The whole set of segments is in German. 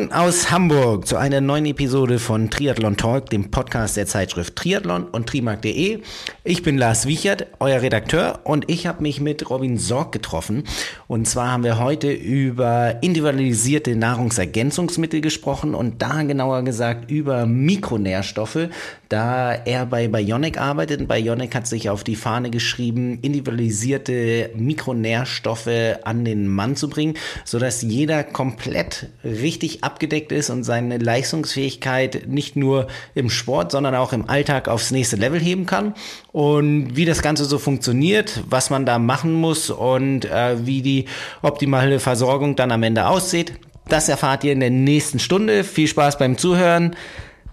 Moin aus Hamburg zu einer neuen Episode von Triathlon Talk, dem Podcast der Zeitschrift Triathlon und trimark.de. Ich bin Lars Wiechert, euer Redakteur und ich habe mich mit Robin Sorg getroffen. Und zwar haben wir heute über individualisierte Nahrungsergänzungsmittel gesprochen und da genauer gesagt über Mikronährstoffe, da er bei Bionic arbeitet. Bionic hat sich auf die Fahne geschrieben, individualisierte Mikronährstoffe an den Mann zu bringen, sodass jeder komplett richtig abgedeckt ist und seine Leistungsfähigkeit nicht nur im Sport, sondern auch im Alltag aufs nächste Level heben kann. Und wie das Ganze so funktioniert, was man da machen muss und äh, wie die optimale Versorgung dann am Ende aussieht, das erfahrt ihr in der nächsten Stunde. Viel Spaß beim Zuhören.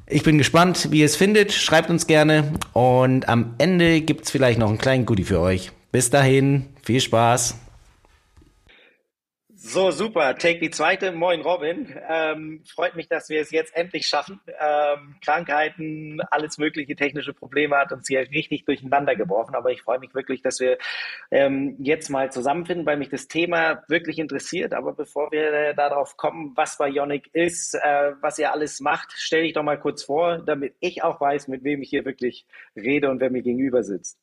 Ich bin gespannt, wie ihr es findet. Schreibt uns gerne. Und am Ende gibt es vielleicht noch einen kleinen Goodie für euch. Bis dahin, viel Spaß. So, super. Take die zweite. Moin, Robin. Ähm, freut mich, dass wir es jetzt endlich schaffen. Ähm, Krankheiten, alles mögliche technische Probleme hat uns hier richtig durcheinander geworfen. Aber ich freue mich wirklich, dass wir ähm, jetzt mal zusammenfinden, weil mich das Thema wirklich interessiert. Aber bevor wir äh, darauf kommen, was Bionic ist, äh, was ihr alles macht, stelle ich doch mal kurz vor, damit ich auch weiß, mit wem ich hier wirklich rede und wer mir gegenüber sitzt.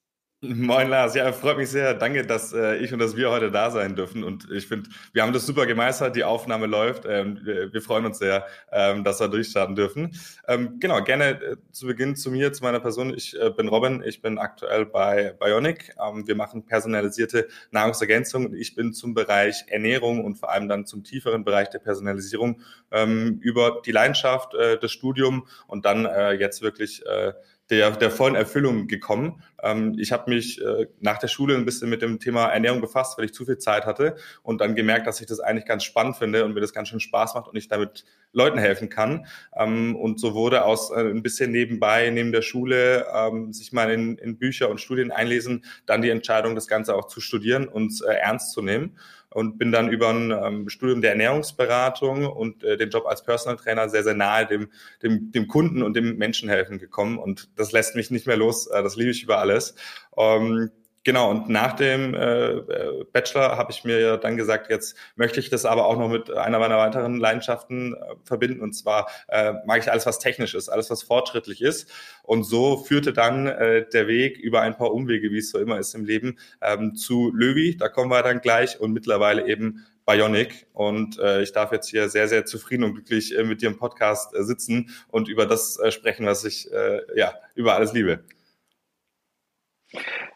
Moin Lars, ja, freut mich sehr. Danke, dass äh, ich und dass wir heute da sein dürfen. Und ich finde, wir haben das super gemeistert. Die Aufnahme läuft. Ähm, wir, wir, freuen uns sehr, ähm, dass wir durchstarten dürfen. Ähm, genau, gerne äh, zu Beginn zu mir, zu meiner Person. Ich äh, bin Robin. Ich bin aktuell bei Bionic. Ähm, wir machen personalisierte Nahrungsergänzung. Ich bin zum Bereich Ernährung und vor allem dann zum tieferen Bereich der Personalisierung ähm, über die Leidenschaft, äh, das Studium und dann äh, jetzt wirklich äh, der, der vollen Erfüllung gekommen. Ähm, ich habe mich äh, nach der Schule ein bisschen mit dem Thema Ernährung befasst, weil ich zu viel Zeit hatte und dann gemerkt, dass ich das eigentlich ganz spannend finde und mir das ganz schön Spaß macht und ich damit Leuten helfen kann. Ähm, und so wurde aus äh, ein bisschen nebenbei, neben der Schule, ähm, sich mal in, in Bücher und Studien einlesen, dann die Entscheidung, das Ganze auch zu studieren und äh, ernst zu nehmen und bin dann über ein ähm, Studium der Ernährungsberatung und äh, den Job als Personal Trainer sehr, sehr nahe dem, dem, dem Kunden und dem Menschenhelfen gekommen. Und das lässt mich nicht mehr los. Äh, das liebe ich über alles. Ähm, Genau, und nach dem äh, äh, Bachelor habe ich mir dann gesagt, jetzt möchte ich das aber auch noch mit einer meiner weiteren Leidenschaften äh, verbinden. Und zwar äh, mag ich alles, was technisch ist, alles, was fortschrittlich ist. Und so führte dann äh, der Weg über ein paar Umwege, wie es so immer ist im Leben, ähm, zu Löwy. Da kommen wir dann gleich und mittlerweile eben Bionic. Und äh, ich darf jetzt hier sehr, sehr zufrieden und glücklich äh, mit dir im Podcast äh, sitzen und über das äh, sprechen, was ich äh, ja über alles liebe.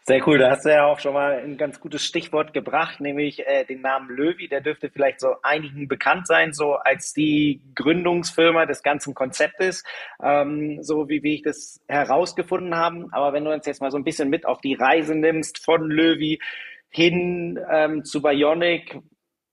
Sehr cool, da hast du ja auch schon mal ein ganz gutes Stichwort gebracht, nämlich äh, den Namen Löwy. Der dürfte vielleicht so einigen bekannt sein, so als die Gründungsfirma des ganzen Konzeptes, ähm, so wie, wie ich das herausgefunden habe. Aber wenn du uns jetzt mal so ein bisschen mit auf die Reise nimmst von Löwy hin ähm, zu Bionic,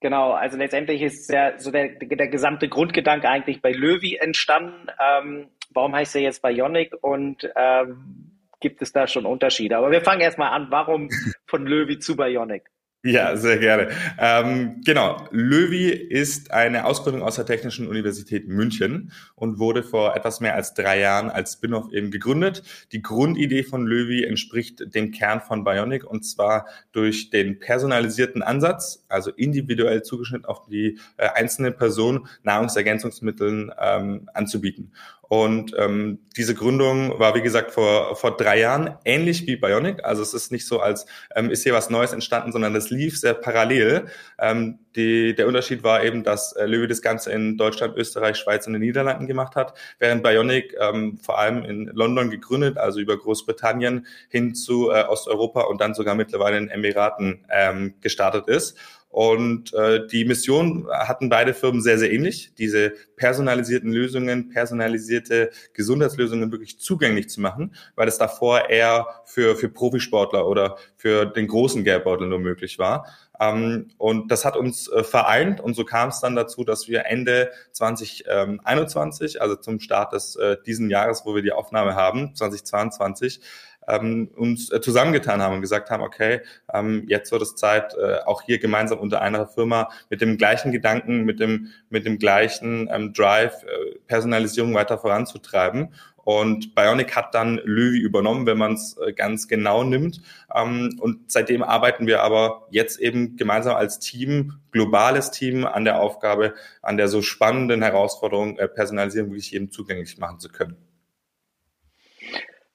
Genau, also letztendlich ist ja so der, der gesamte Grundgedanke eigentlich bei Löwy entstanden. Ähm, warum heißt er jetzt Bionic und ähm, gibt es da schon Unterschiede. Aber wir fangen erstmal an. Warum von Löwy zu Bionic? Ja, sehr gerne. Ähm, genau, Löwy ist eine Ausgründung aus der Technischen Universität München und wurde vor etwas mehr als drei Jahren als Spin-off eben gegründet. Die Grundidee von Löwy entspricht dem Kern von Bionic und zwar durch den personalisierten Ansatz, also individuell zugeschnitten auf die äh, einzelne Person Nahrungsergänzungsmitteln ähm, anzubieten. Und ähm, diese Gründung war, wie gesagt, vor, vor drei Jahren, ähnlich wie Bionic. Also es ist nicht so, als ähm, ist hier was Neues entstanden, sondern das lief sehr parallel. Ähm, die, der Unterschied war eben, dass äh, Löwe das Ganze in Deutschland, Österreich, Schweiz und den Niederlanden gemacht hat, während Bionic ähm, vor allem in London gegründet, also über Großbritannien hin zu äh, Osteuropa und dann sogar mittlerweile in Emiraten ähm, gestartet ist. Und äh, die Mission hatten beide Firmen sehr, sehr ähnlich, diese personalisierten Lösungen, personalisierte Gesundheitslösungen wirklich zugänglich zu machen, weil es davor eher für, für Profisportler oder für den großen Geldbeutel nur möglich war. Ähm, und das hat uns äh, vereint und so kam es dann dazu, dass wir Ende 2021, also zum Start des äh, diesen Jahres, wo wir die Aufnahme haben, 2022, ähm, uns äh, zusammengetan haben und gesagt haben, okay, ähm, jetzt wird es Zeit, äh, auch hier gemeinsam unter einer Firma mit dem gleichen Gedanken, mit dem, mit dem gleichen ähm, Drive, äh, Personalisierung weiter voranzutreiben. Und Bionic hat dann Löwy übernommen, wenn man es äh, ganz genau nimmt. Ähm, und seitdem arbeiten wir aber jetzt eben gemeinsam als Team, globales Team an der Aufgabe, an der so spannenden Herausforderung, äh, Personalisierung wirklich jedem zugänglich machen zu können.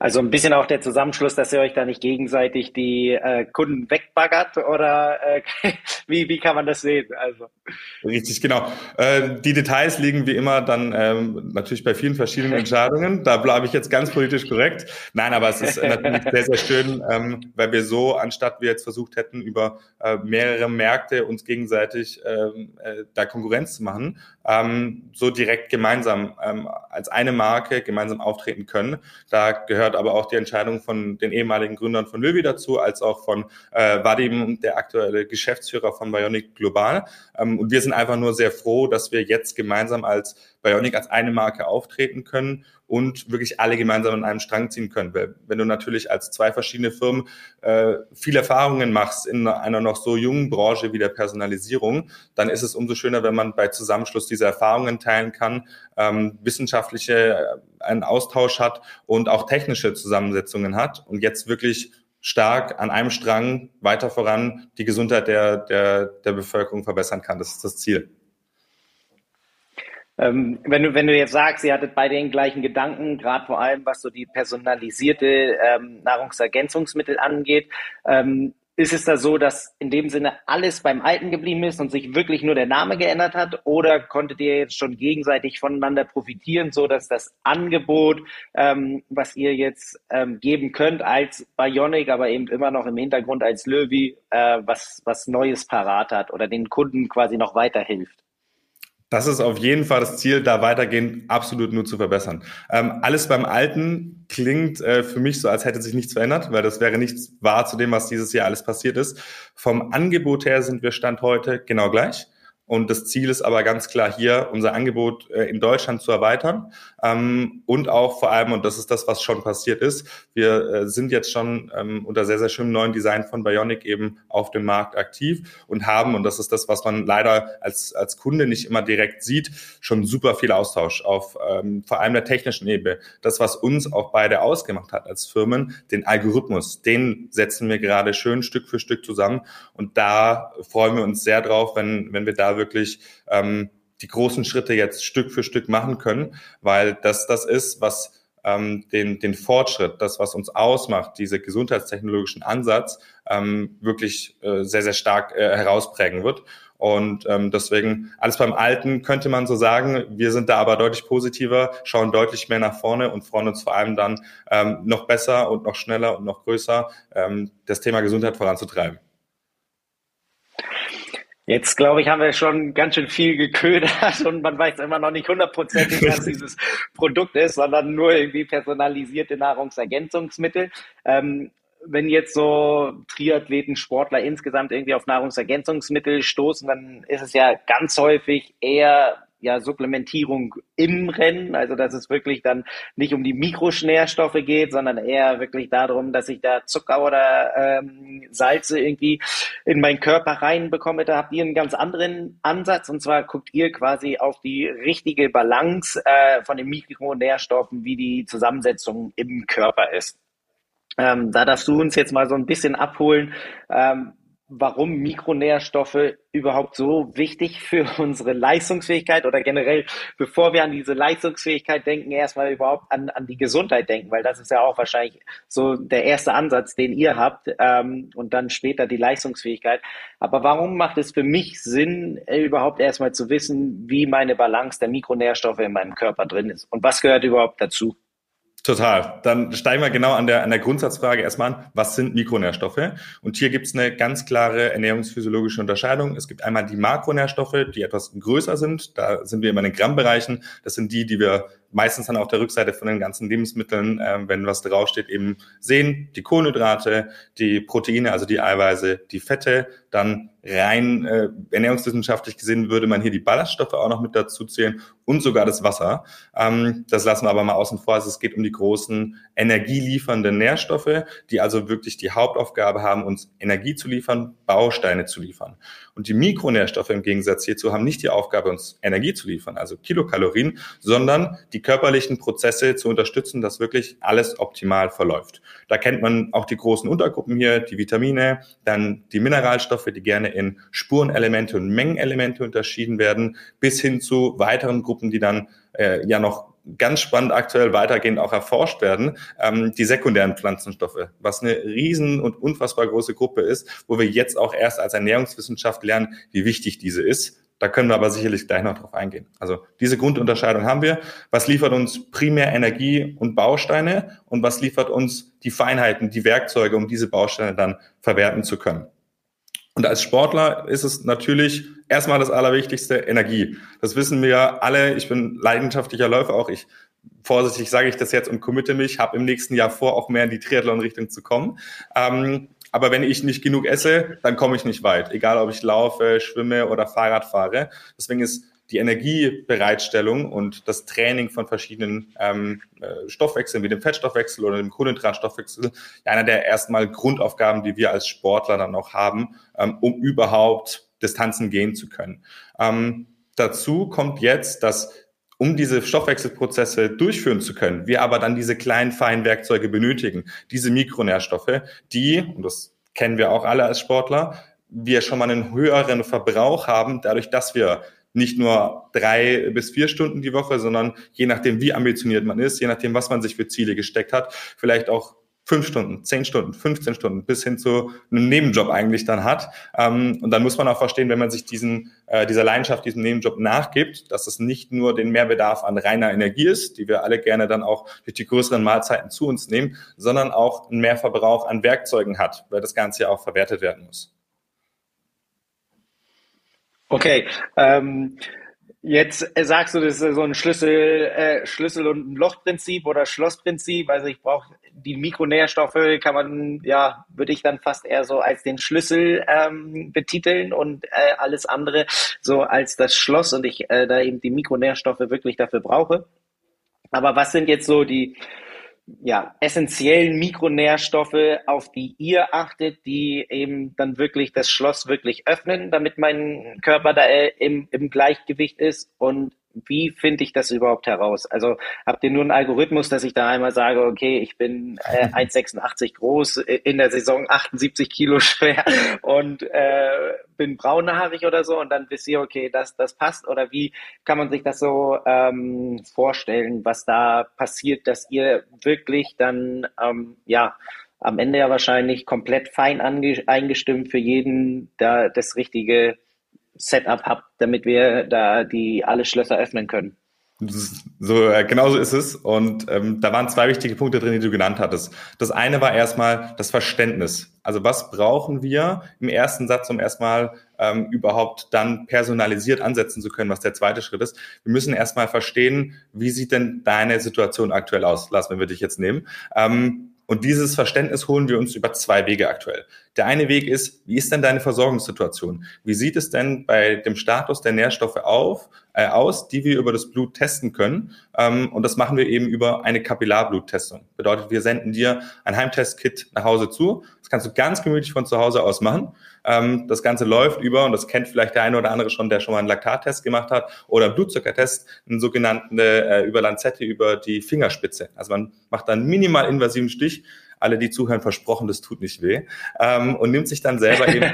Also ein bisschen auch der Zusammenschluss, dass ihr euch da nicht gegenseitig die äh, Kunden wegbaggert oder äh, wie, wie kann man das sehen? Also. Richtig, genau. Äh, die Details liegen wie immer dann ähm, natürlich bei vielen verschiedenen Entscheidungen. Da bleibe ich jetzt ganz politisch korrekt. Nein, aber es ist natürlich sehr, sehr schön, ähm, weil wir so, anstatt wir jetzt versucht hätten, über äh, mehrere Märkte uns gegenseitig ähm, äh, da Konkurrenz zu machen, ähm, so direkt gemeinsam ähm, als eine Marke gemeinsam auftreten können. Da gehört aber auch die Entscheidung von den ehemaligen Gründern von Löwy dazu, als auch von äh, Vadim, der aktuelle Geschäftsführer von Bionic Global. Ähm, und wir sind einfach nur sehr froh, dass wir jetzt gemeinsam als Bionic als eine Marke auftreten können und wirklich alle gemeinsam an einem Strang ziehen können. Weil wenn du natürlich als zwei verschiedene Firmen äh, viele Erfahrungen machst in einer noch so jungen Branche wie der Personalisierung, dann ist es umso schöner, wenn man bei Zusammenschluss diese Erfahrungen teilen kann, ähm, wissenschaftliche äh, einen Austausch hat und auch technische Zusammensetzungen hat und jetzt wirklich stark an einem Strang weiter voran die Gesundheit der, der, der Bevölkerung verbessern kann. Das ist das Ziel. Ähm, wenn, du, wenn du jetzt sagst, ihr hattet beide den gleichen Gedanken, gerade vor allem was so die personalisierte ähm, Nahrungsergänzungsmittel angeht, ähm, ist es da so, dass in dem Sinne alles beim Alten geblieben ist und sich wirklich nur der Name geändert hat? Oder konntet ihr jetzt schon gegenseitig voneinander profitieren, so dass das Angebot, ähm, was ihr jetzt ähm, geben könnt als Bionic, aber eben immer noch im Hintergrund als Löwy, äh, was, was Neues parat hat oder den Kunden quasi noch weiterhilft? Das ist auf jeden Fall das Ziel, da weitergehend absolut nur zu verbessern. Ähm, alles beim Alten klingt äh, für mich so, als hätte sich nichts verändert, weil das wäre nichts wahr zu dem, was dieses Jahr alles passiert ist. Vom Angebot her sind wir Stand heute genau gleich. Und das Ziel ist aber ganz klar hier, unser Angebot äh, in Deutschland zu erweitern. Ähm, und auch vor allem, und das ist das, was schon passiert ist, wir äh, sind jetzt schon ähm, unter sehr, sehr schönem neuen Design von Bionic eben auf dem Markt aktiv und haben, und das ist das, was man leider als, als Kunde nicht immer direkt sieht, schon super viel Austausch auf ähm, vor allem der technischen Ebene. Das, was uns auch beide ausgemacht hat als Firmen, den Algorithmus, den setzen wir gerade schön Stück für Stück zusammen. Und da freuen wir uns sehr drauf, wenn, wenn wir da wirklich ähm, die großen Schritte jetzt Stück für Stück machen können, weil das das ist, was ähm, den, den Fortschritt, das, was uns ausmacht, diese gesundheitstechnologischen Ansatz, ähm, wirklich äh, sehr, sehr stark äh, herausprägen wird. Und ähm, deswegen alles beim Alten könnte man so sagen. Wir sind da aber deutlich positiver, schauen deutlich mehr nach vorne und freuen uns vor allem dann ähm, noch besser und noch schneller und noch größer ähm, das Thema Gesundheit voranzutreiben. Jetzt, glaube ich, haben wir schon ganz schön viel geködert und man weiß immer noch nicht hundertprozentig, was dieses Produkt ist, sondern nur irgendwie personalisierte Nahrungsergänzungsmittel. Ähm, wenn jetzt so Triathleten, Sportler insgesamt irgendwie auf Nahrungsergänzungsmittel stoßen, dann ist es ja ganz häufig eher ja, Supplementierung im Rennen, also dass es wirklich dann nicht um die Mikronährstoffe geht, sondern eher wirklich darum, dass ich da Zucker oder ähm, Salze irgendwie in meinen Körper reinbekomme. Da habt ihr einen ganz anderen Ansatz und zwar guckt ihr quasi auf die richtige Balance äh, von den Mikronährstoffen, wie die Zusammensetzung im Körper ist. Ähm, da darfst du uns jetzt mal so ein bisschen abholen, ähm, warum Mikronährstoffe überhaupt so wichtig für unsere Leistungsfähigkeit oder generell, bevor wir an diese Leistungsfähigkeit denken, erstmal überhaupt an, an die Gesundheit denken, weil das ist ja auch wahrscheinlich so der erste Ansatz, den ihr habt ähm, und dann später die Leistungsfähigkeit. Aber warum macht es für mich Sinn, überhaupt erstmal zu wissen, wie meine Balance der Mikronährstoffe in meinem Körper drin ist und was gehört überhaupt dazu? Total. Dann steigen wir genau an der, an der Grundsatzfrage erstmal an, was sind Mikronährstoffe? Und hier gibt es eine ganz klare ernährungsphysiologische Unterscheidung. Es gibt einmal die Makronährstoffe, die etwas größer sind. Da sind wir immer in den Grammbereichen. Das sind die, die wir meistens dann auf der Rückseite von den ganzen Lebensmitteln, äh, wenn was draufsteht, eben sehen. Die Kohlenhydrate, die Proteine, also die Eiweiße, die Fette, dann rein äh, ernährungswissenschaftlich gesehen würde man hier die Ballaststoffe auch noch mit dazu zählen und sogar das Wasser. Ähm, das lassen wir aber mal außen vor. Also es geht um die großen energieliefernden Nährstoffe, die also wirklich die Hauptaufgabe haben, uns Energie zu liefern, Bausteine zu liefern. Und die Mikronährstoffe im Gegensatz hierzu haben nicht die Aufgabe, uns Energie zu liefern, also Kilokalorien, sondern die körperlichen Prozesse zu unterstützen, dass wirklich alles optimal verläuft. Da kennt man auch die großen Untergruppen hier, die Vitamine, dann die Mineralstoffe, die gerne in Spurenelemente und Mengenelemente unterschieden werden, bis hin zu weiteren Gruppen, die dann äh, ja noch ganz spannend aktuell weitergehend auch erforscht werden, ähm, die sekundären Pflanzenstoffe, was eine riesen und unfassbar große Gruppe ist, wo wir jetzt auch erst als Ernährungswissenschaft lernen, wie wichtig diese ist. Da können wir aber sicherlich gleich noch drauf eingehen. Also diese Grundunterscheidung haben wir. Was liefert uns primär Energie und Bausteine und was liefert uns die Feinheiten, die Werkzeuge, um diese Bausteine dann verwerten zu können? Und als Sportler ist es natürlich erstmal das Allerwichtigste, Energie. Das wissen wir alle. Ich bin leidenschaftlicher Läufer auch. Ich vorsichtig sage ich das jetzt und committe mich, habe im nächsten Jahr vor, auch mehr in die Triathlon-Richtung zu kommen. Ähm, aber wenn ich nicht genug esse, dann komme ich nicht weit. Egal, ob ich laufe, schwimme oder Fahrrad fahre. Deswegen ist die Energiebereitstellung und das Training von verschiedenen ähm, äh, Stoffwechseln wie dem Fettstoffwechsel oder dem Kohlenhydratstoffwechsel einer der erstmal Grundaufgaben, die wir als Sportler dann auch haben, ähm, um überhaupt Distanzen gehen zu können. Ähm, dazu kommt jetzt, dass um diese Stoffwechselprozesse durchführen zu können, wir aber dann diese kleinen feinen Werkzeuge benötigen, diese Mikronährstoffe, die, und das kennen wir auch alle als Sportler, wir schon mal einen höheren Verbrauch haben, dadurch, dass wir nicht nur drei bis vier Stunden die Woche, sondern je nachdem, wie ambitioniert man ist, je nachdem, was man sich für Ziele gesteckt hat, vielleicht auch fünf Stunden, zehn Stunden, 15 Stunden bis hin zu einem Nebenjob eigentlich dann hat. Ähm, und dann muss man auch verstehen, wenn man sich diesen, äh, dieser Leidenschaft, diesem Nebenjob nachgibt, dass es nicht nur den Mehrbedarf an reiner Energie ist, die wir alle gerne dann auch durch die größeren Mahlzeiten zu uns nehmen, sondern auch einen Mehrverbrauch an Werkzeugen hat, weil das Ganze ja auch verwertet werden muss. Okay, ähm, jetzt äh, sagst du, das ist so ein Schlüssel, äh, Schlüssel- und Lochprinzip oder Schlossprinzip. Also ich brauche die Mikronährstoffe, kann man, ja, würde ich dann fast eher so als den Schlüssel ähm, betiteln und äh, alles andere so als das Schloss und ich äh, da eben die Mikronährstoffe wirklich dafür brauche. Aber was sind jetzt so die ja, essentiellen Mikronährstoffe, auf die ihr achtet, die eben dann wirklich das Schloss wirklich öffnen, damit mein Körper da äh, im, im Gleichgewicht ist und wie finde ich das überhaupt heraus? Also habt ihr nur einen Algorithmus, dass ich da einmal sage, okay, ich bin äh, 1,86 groß, in der Saison 78 Kilo schwer und äh, bin braunhaarig oder so und dann wisst ihr, okay, das, das passt? Oder wie kann man sich das so ähm, vorstellen, was da passiert, dass ihr wirklich dann, ähm, ja, am Ende ja wahrscheinlich komplett fein eingestimmt für jeden da das richtige Setup habt, damit wir da die alle Schlösser öffnen können. So, äh, genau so ist es. Und ähm, da waren zwei wichtige Punkte drin, die du genannt hattest. Das eine war erstmal das Verständnis. Also was brauchen wir im ersten Satz, um erstmal ähm, überhaupt dann personalisiert ansetzen zu können, was der zweite Schritt ist. Wir müssen erstmal verstehen, wie sieht denn deine Situation aktuell aus? Lass, wenn wir dich jetzt nehmen. Ähm, und dieses Verständnis holen wir uns über zwei Wege aktuell. Der eine Weg ist, wie ist denn deine Versorgungssituation? Wie sieht es denn bei dem Status der Nährstoffe auf, äh, aus, die wir über das Blut testen können? Ähm, und das machen wir eben über eine Kapillarbluttestung. Bedeutet, wir senden dir ein Heimtestkit nach Hause zu. Das kannst du ganz gemütlich von zu Hause aus machen. Ähm, das Ganze läuft über, und das kennt vielleicht der eine oder andere schon, der schon mal einen Laktattest gemacht hat oder einen Blutzuckertest, einen sogenannten äh, über Lanzette über die Fingerspitze. Also man macht dann minimal invasiven Stich alle, die zuhören, versprochen, das tut nicht weh. Ähm, und nimmt sich dann selber eben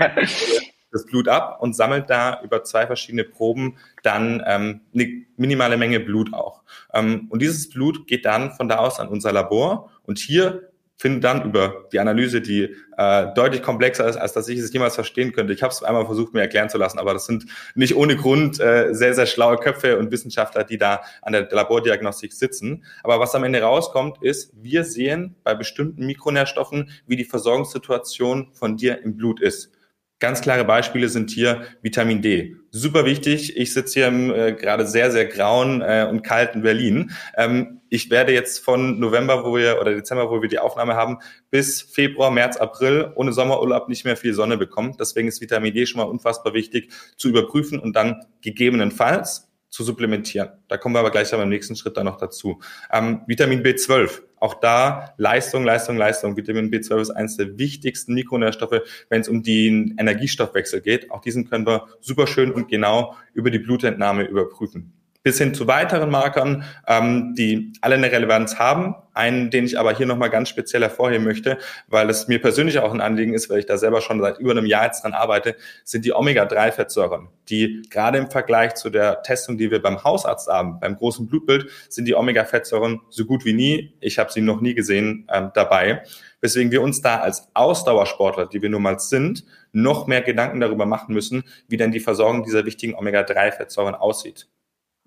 das Blut ab und sammelt da über zwei verschiedene Proben dann ähm, eine minimale Menge Blut auch. Ähm, und dieses Blut geht dann von da aus an unser Labor und hier finde dann über die Analyse, die äh, deutlich komplexer ist, als dass ich es jemals verstehen könnte. Ich habe es einmal versucht, mir erklären zu lassen, aber das sind nicht ohne Grund äh, sehr, sehr schlaue Köpfe und Wissenschaftler, die da an der Labordiagnostik sitzen. Aber was am Ende rauskommt, ist, wir sehen bei bestimmten Mikronährstoffen, wie die Versorgungssituation von dir im Blut ist. Ganz klare Beispiele sind hier Vitamin D. Super wichtig. Ich sitze hier im äh, gerade sehr, sehr grauen äh, und kalten Berlin. Ähm, ich werde jetzt von November, wo wir, oder Dezember, wo wir die Aufnahme haben, bis Februar, März, April ohne Sommerurlaub nicht mehr viel Sonne bekommen. Deswegen ist Vitamin D schon mal unfassbar wichtig zu überprüfen und dann gegebenenfalls zu supplementieren. Da kommen wir aber gleich beim nächsten Schritt dann noch dazu. Ähm, Vitamin B12, auch da Leistung, Leistung, Leistung. Vitamin B12 ist eines der wichtigsten Mikronährstoffe, wenn es um den Energiestoffwechsel geht. Auch diesen können wir super schön und genau über die Blutentnahme überprüfen bis hin zu weiteren Markern, ähm, die alle eine Relevanz haben. Einen, den ich aber hier nochmal ganz speziell hervorheben möchte, weil es mir persönlich auch ein Anliegen ist, weil ich da selber schon seit über einem Jahr jetzt dran arbeite, sind die Omega-3-Fettsäuren, die gerade im Vergleich zu der Testung, die wir beim Hausarzt haben, beim großen Blutbild, sind die Omega-Fettsäuren so gut wie nie, ich habe sie noch nie gesehen, ähm, dabei. Weswegen wir uns da als Ausdauersportler, die wir nun mal sind, noch mehr Gedanken darüber machen müssen, wie denn die Versorgung dieser wichtigen Omega-3-Fettsäuren aussieht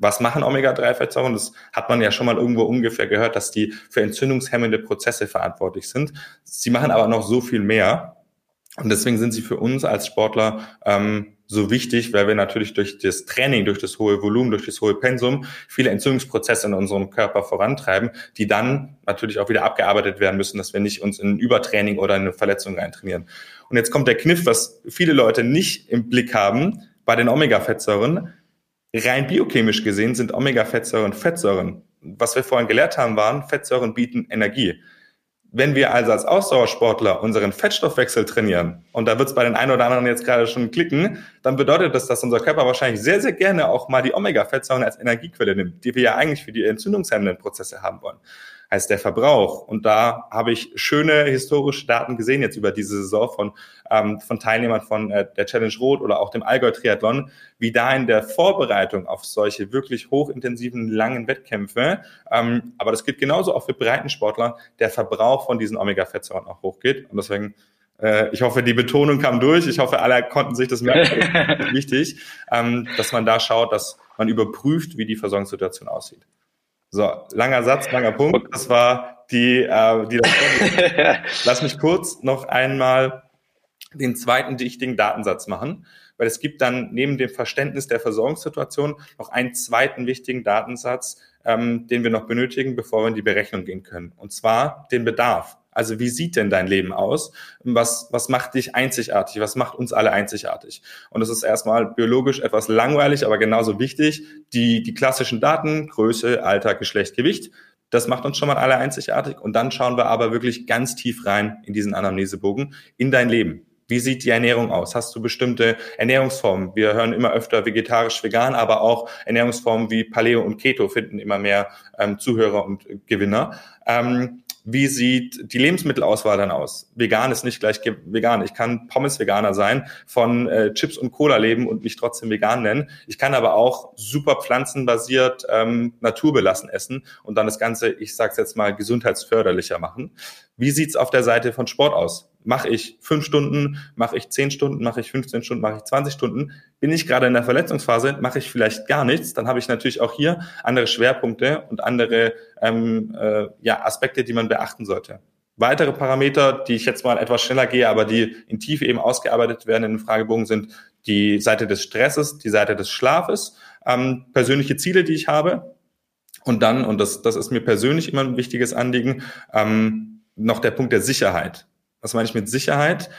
was machen Omega-3-Fettsäuren? Das hat man ja schon mal irgendwo ungefähr gehört, dass die für entzündungshemmende Prozesse verantwortlich sind. Sie machen aber noch so viel mehr. Und deswegen sind sie für uns als Sportler ähm, so wichtig, weil wir natürlich durch das Training, durch das hohe Volumen, durch das hohe Pensum viele Entzündungsprozesse in unserem Körper vorantreiben, die dann natürlich auch wieder abgearbeitet werden müssen, dass wir nicht uns in ein Übertraining oder in eine Verletzung reintrainieren. Und jetzt kommt der Kniff, was viele Leute nicht im Blick haben bei den Omega-Fettsäuren Rein biochemisch gesehen sind Omega-Fettsäuren Fettsäuren. Was wir vorhin gelehrt haben, waren, Fettsäuren bieten Energie. Wenn wir also als Ausdauersportler unseren Fettstoffwechsel trainieren, und da wird es bei den einen oder anderen jetzt gerade schon klicken, dann bedeutet das, dass unser Körper wahrscheinlich sehr, sehr gerne auch mal die Omega-Fettsäuren als Energiequelle nimmt, die wir ja eigentlich für die entzündungshemmenden Prozesse haben wollen heißt der Verbrauch. Und da habe ich schöne historische Daten gesehen jetzt über diese Saison von, ähm, von Teilnehmern von äh, der Challenge Rot oder auch dem Allgäu Triathlon, wie da in der Vorbereitung auf solche wirklich hochintensiven, langen Wettkämpfe, ähm, aber das gilt genauso auch für Breitensportler, der Verbrauch von diesen Omega-Fettsäuren auch hochgeht. Und deswegen äh, ich hoffe, die Betonung kam durch. Ich hoffe, alle konnten sich das merken. Wichtig, ähm, dass man da schaut, dass man überprüft, wie die Versorgungssituation aussieht. So, langer Satz, langer Punkt. Das war die, äh, die Lass mich kurz noch einmal den zweiten wichtigen Datensatz machen, weil es gibt dann neben dem Verständnis der Versorgungssituation noch einen zweiten wichtigen Datensatz, ähm, den wir noch benötigen, bevor wir in die Berechnung gehen können. Und zwar den Bedarf. Also wie sieht denn dein Leben aus? Was, was macht dich einzigartig? Was macht uns alle einzigartig? Und es ist erstmal biologisch etwas langweilig, aber genauso wichtig. Die, die klassischen Daten, Größe, Alter, Geschlecht, Gewicht, das macht uns schon mal alle einzigartig. Und dann schauen wir aber wirklich ganz tief rein in diesen Anamnesebogen, in dein Leben. Wie sieht die Ernährung aus? Hast du bestimmte Ernährungsformen? Wir hören immer öfter vegetarisch, vegan, aber auch Ernährungsformen wie Paleo und Keto finden immer mehr ähm, Zuhörer und Gewinner. Ähm, wie sieht die Lebensmittelauswahl dann aus? Vegan ist nicht gleich vegan. Ich kann Pommes-Veganer sein, von äh, Chips und Cola leben und mich trotzdem vegan nennen. Ich kann aber auch super pflanzenbasiert, ähm, naturbelassen essen und dann das Ganze, ich sag's jetzt mal, gesundheitsförderlicher machen. Wie sieht's auf der Seite von Sport aus? Mache ich fünf Stunden, mache ich zehn Stunden, mache ich 15 Stunden, mache ich 20 Stunden? Bin ich gerade in der Verletzungsphase, mache ich vielleicht gar nichts, dann habe ich natürlich auch hier andere Schwerpunkte und andere ähm, äh, ja, Aspekte, die man beachten sollte. Weitere Parameter, die ich jetzt mal etwas schneller gehe, aber die in Tiefe eben ausgearbeitet werden in den Fragebogen, sind die Seite des Stresses, die Seite des Schlafes, ähm, persönliche Ziele, die ich habe. Und dann, und das, das ist mir persönlich immer ein wichtiges Anliegen, ähm, noch der Punkt der Sicherheit. Was meine ich mit Sicherheit?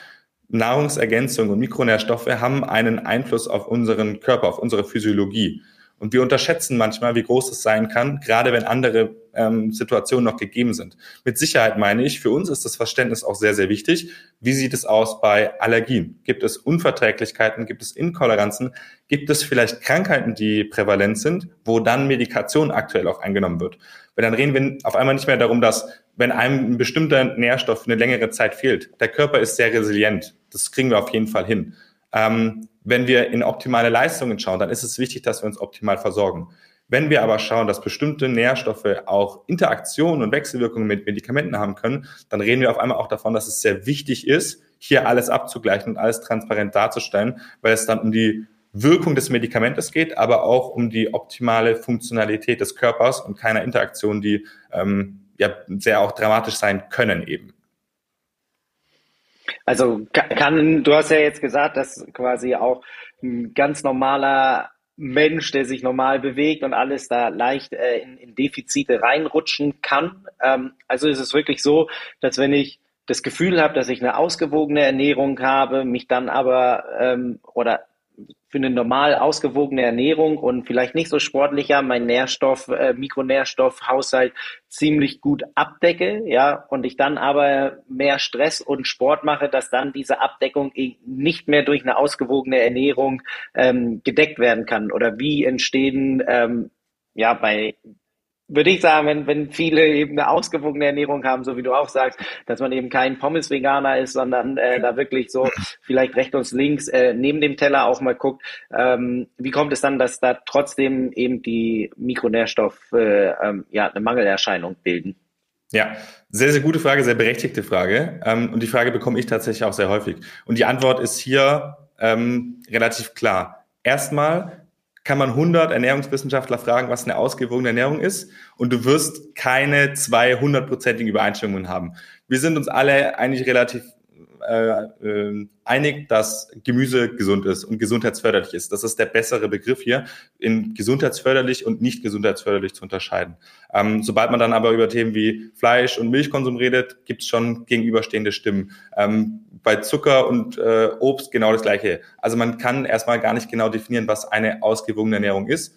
Nahrungsergänzung und Mikronährstoffe haben einen Einfluss auf unseren Körper, auf unsere Physiologie. Und wir unterschätzen manchmal, wie groß es sein kann, gerade wenn andere ähm, Situationen noch gegeben sind. Mit Sicherheit meine ich, für uns ist das Verständnis auch sehr, sehr wichtig. Wie sieht es aus bei Allergien? Gibt es Unverträglichkeiten? Gibt es Intoleranzen? Gibt es vielleicht Krankheiten, die prävalent sind, wo dann Medikation aktuell auch eingenommen wird? Weil dann reden wir auf einmal nicht mehr darum, dass wenn einem ein bestimmter Nährstoff eine längere Zeit fehlt, der Körper ist sehr resilient. Das kriegen wir auf jeden Fall hin. Ähm, wenn wir in optimale Leistungen schauen, dann ist es wichtig, dass wir uns optimal versorgen. Wenn wir aber schauen, dass bestimmte Nährstoffe auch Interaktionen und Wechselwirkungen mit Medikamenten haben können, dann reden wir auf einmal auch davon, dass es sehr wichtig ist, hier alles abzugleichen und alles transparent darzustellen, weil es dann um die Wirkung des Medikamentes geht, aber auch um die optimale Funktionalität des Körpers und keiner Interaktion, die ähm, ja sehr auch dramatisch sein können eben. Also kann, du hast ja jetzt gesagt, dass quasi auch ein ganz normaler Mensch, der sich normal bewegt und alles da leicht äh, in, in, Defizite reinrutschen kann. Ähm, also ist es wirklich so, dass wenn ich das Gefühl habe, dass ich eine ausgewogene Ernährung habe, mich dann aber ähm, oder für eine normal ausgewogene Ernährung und vielleicht nicht so sportlicher mein Nährstoff, äh, Mikronährstoffhaushalt ziemlich gut abdecke, ja, und ich dann aber mehr Stress und Sport mache, dass dann diese Abdeckung nicht mehr durch eine ausgewogene Ernährung ähm, gedeckt werden kann. Oder wie entstehen ähm, ja bei würde ich sagen, wenn, wenn viele eben eine ausgewogene Ernährung haben, so wie du auch sagst, dass man eben kein Pommes-Veganer ist, sondern äh, da wirklich so vielleicht rechts und links äh, neben dem Teller auch mal guckt, ähm, wie kommt es dann, dass da trotzdem eben die Mikronährstoffe äh, ähm, ja, eine Mangelerscheinung bilden? Ja, sehr, sehr gute Frage, sehr berechtigte Frage. Ähm, und die Frage bekomme ich tatsächlich auch sehr häufig. Und die Antwort ist hier ähm, relativ klar. Erstmal kann man 100 Ernährungswissenschaftler fragen, was eine ausgewogene Ernährung ist und du wirst keine 200-prozentigen Übereinstimmungen haben. Wir sind uns alle eigentlich relativ äh, äh, einig, dass Gemüse gesund ist und gesundheitsförderlich ist. Das ist der bessere Begriff hier, in gesundheitsförderlich und nicht gesundheitsförderlich zu unterscheiden. Ähm, sobald man dann aber über Themen wie Fleisch und Milchkonsum redet, gibt es schon gegenüberstehende Stimmen. Ähm, bei Zucker und äh, Obst genau das Gleiche. Also man kann erstmal gar nicht genau definieren, was eine ausgewogene Ernährung ist.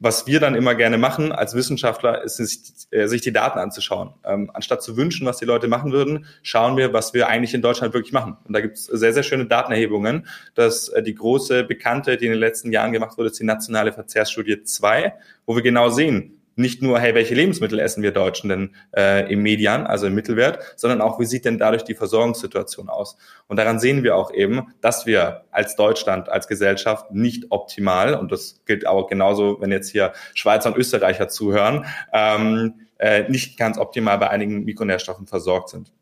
Was wir dann immer gerne machen als Wissenschaftler, ist sich, äh, sich die Daten anzuschauen. Ähm, anstatt zu wünschen, was die Leute machen würden, schauen wir, was wir eigentlich in Deutschland wirklich machen. Und da gibt es sehr, sehr schöne Datenerhebungen. dass äh, die große bekannte, die in den letzten Jahren gemacht wurde, ist die nationale Verzehrsstudie 2, wo wir genau sehen, nicht nur, hey, welche Lebensmittel essen wir Deutschen denn äh, im Median, also im Mittelwert, sondern auch, wie sieht denn dadurch die Versorgungssituation aus? Und daran sehen wir auch eben, dass wir als Deutschland, als Gesellschaft nicht optimal, und das gilt auch genauso, wenn jetzt hier Schweizer und Österreicher zuhören, ähm, äh, nicht ganz optimal bei einigen Mikronährstoffen versorgt sind.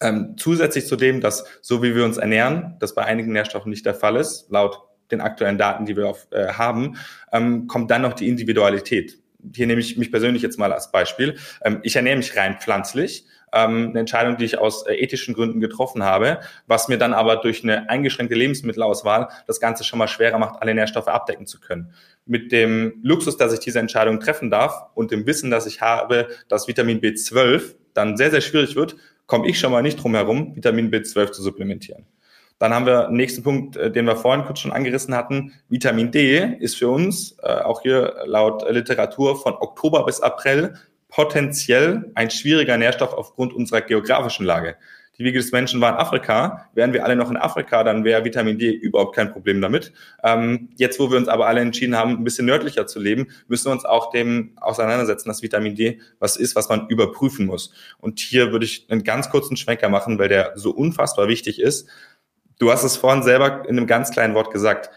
Ähm, zusätzlich zu dem, dass so wie wir uns ernähren, das bei einigen Nährstoffen nicht der Fall ist, laut den aktuellen Daten, die wir auf, äh, haben, ähm, kommt dann noch die Individualität hier nehme ich mich persönlich jetzt mal als Beispiel. Ähm, ich ernähre mich rein pflanzlich. Ähm, eine Entscheidung, die ich aus äh, ethischen Gründen getroffen habe, was mir dann aber durch eine eingeschränkte Lebensmittelauswahl das Ganze schon mal schwerer macht, alle Nährstoffe abdecken zu können. Mit dem Luxus, dass ich diese Entscheidung treffen darf und dem Wissen, dass ich habe, dass Vitamin B12 dann sehr, sehr schwierig wird, komme ich schon mal nicht drum herum, Vitamin B12 zu supplementieren. Dann haben wir den nächsten Punkt, äh, den wir vorhin kurz schon angerissen hatten. Vitamin D ist für uns, äh, auch hier laut Literatur, von Oktober bis April potenziell ein schwieriger Nährstoff aufgrund unserer geografischen Lage. Die Wiege des Menschen war in Afrika. Wären wir alle noch in Afrika, dann wäre Vitamin D überhaupt kein Problem damit. Ähm, jetzt, wo wir uns aber alle entschieden haben, ein bisschen nördlicher zu leben, müssen wir uns auch dem auseinandersetzen, dass Vitamin D was ist, was man überprüfen muss. Und hier würde ich einen ganz kurzen Schwenker machen, weil der so unfassbar wichtig ist. Du hast es vorhin selber in einem ganz kleinen Wort gesagt.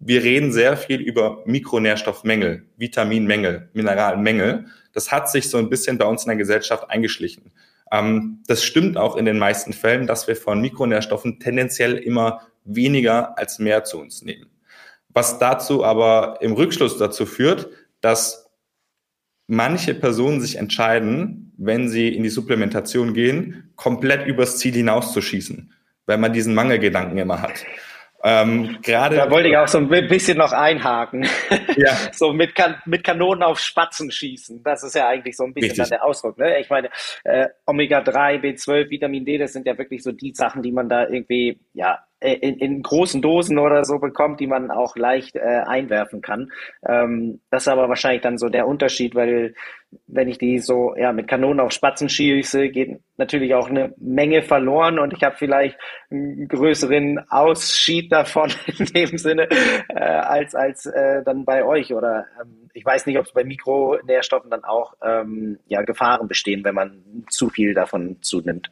Wir reden sehr viel über Mikronährstoffmängel, Vitaminmängel, Mineralmängel. Das hat sich so ein bisschen bei uns in der Gesellschaft eingeschlichen. Ähm, das stimmt auch in den meisten Fällen, dass wir von Mikronährstoffen tendenziell immer weniger als mehr zu uns nehmen. Was dazu aber im Rückschluss dazu führt, dass manche Personen sich entscheiden, wenn sie in die Supplementation gehen, komplett übers Ziel hinauszuschießen weil man diesen Mangelgedanken immer hat. Ähm, gerade da wollte ich auch so ein bisschen noch einhaken. Ja. so mit, kan mit Kanonen auf Spatzen schießen. Das ist ja eigentlich so ein bisschen dann der Ausdruck. Ne? Ich meine, äh, Omega-3, B12, Vitamin D, das sind ja wirklich so die Sachen, die man da irgendwie ja in, in großen Dosen oder so bekommt, die man auch leicht äh, einwerfen kann. Ähm, das ist aber wahrscheinlich dann so der Unterschied, weil wenn ich die so ja mit Kanonen auf Spatzen schieße, geht natürlich auch eine Menge verloren und ich habe vielleicht einen größeren Ausschied davon in dem Sinne äh, als als äh, dann bei euch oder ähm, ich weiß nicht, ob es bei Mikronährstoffen dann auch ähm, ja Gefahren bestehen, wenn man zu viel davon zunimmt.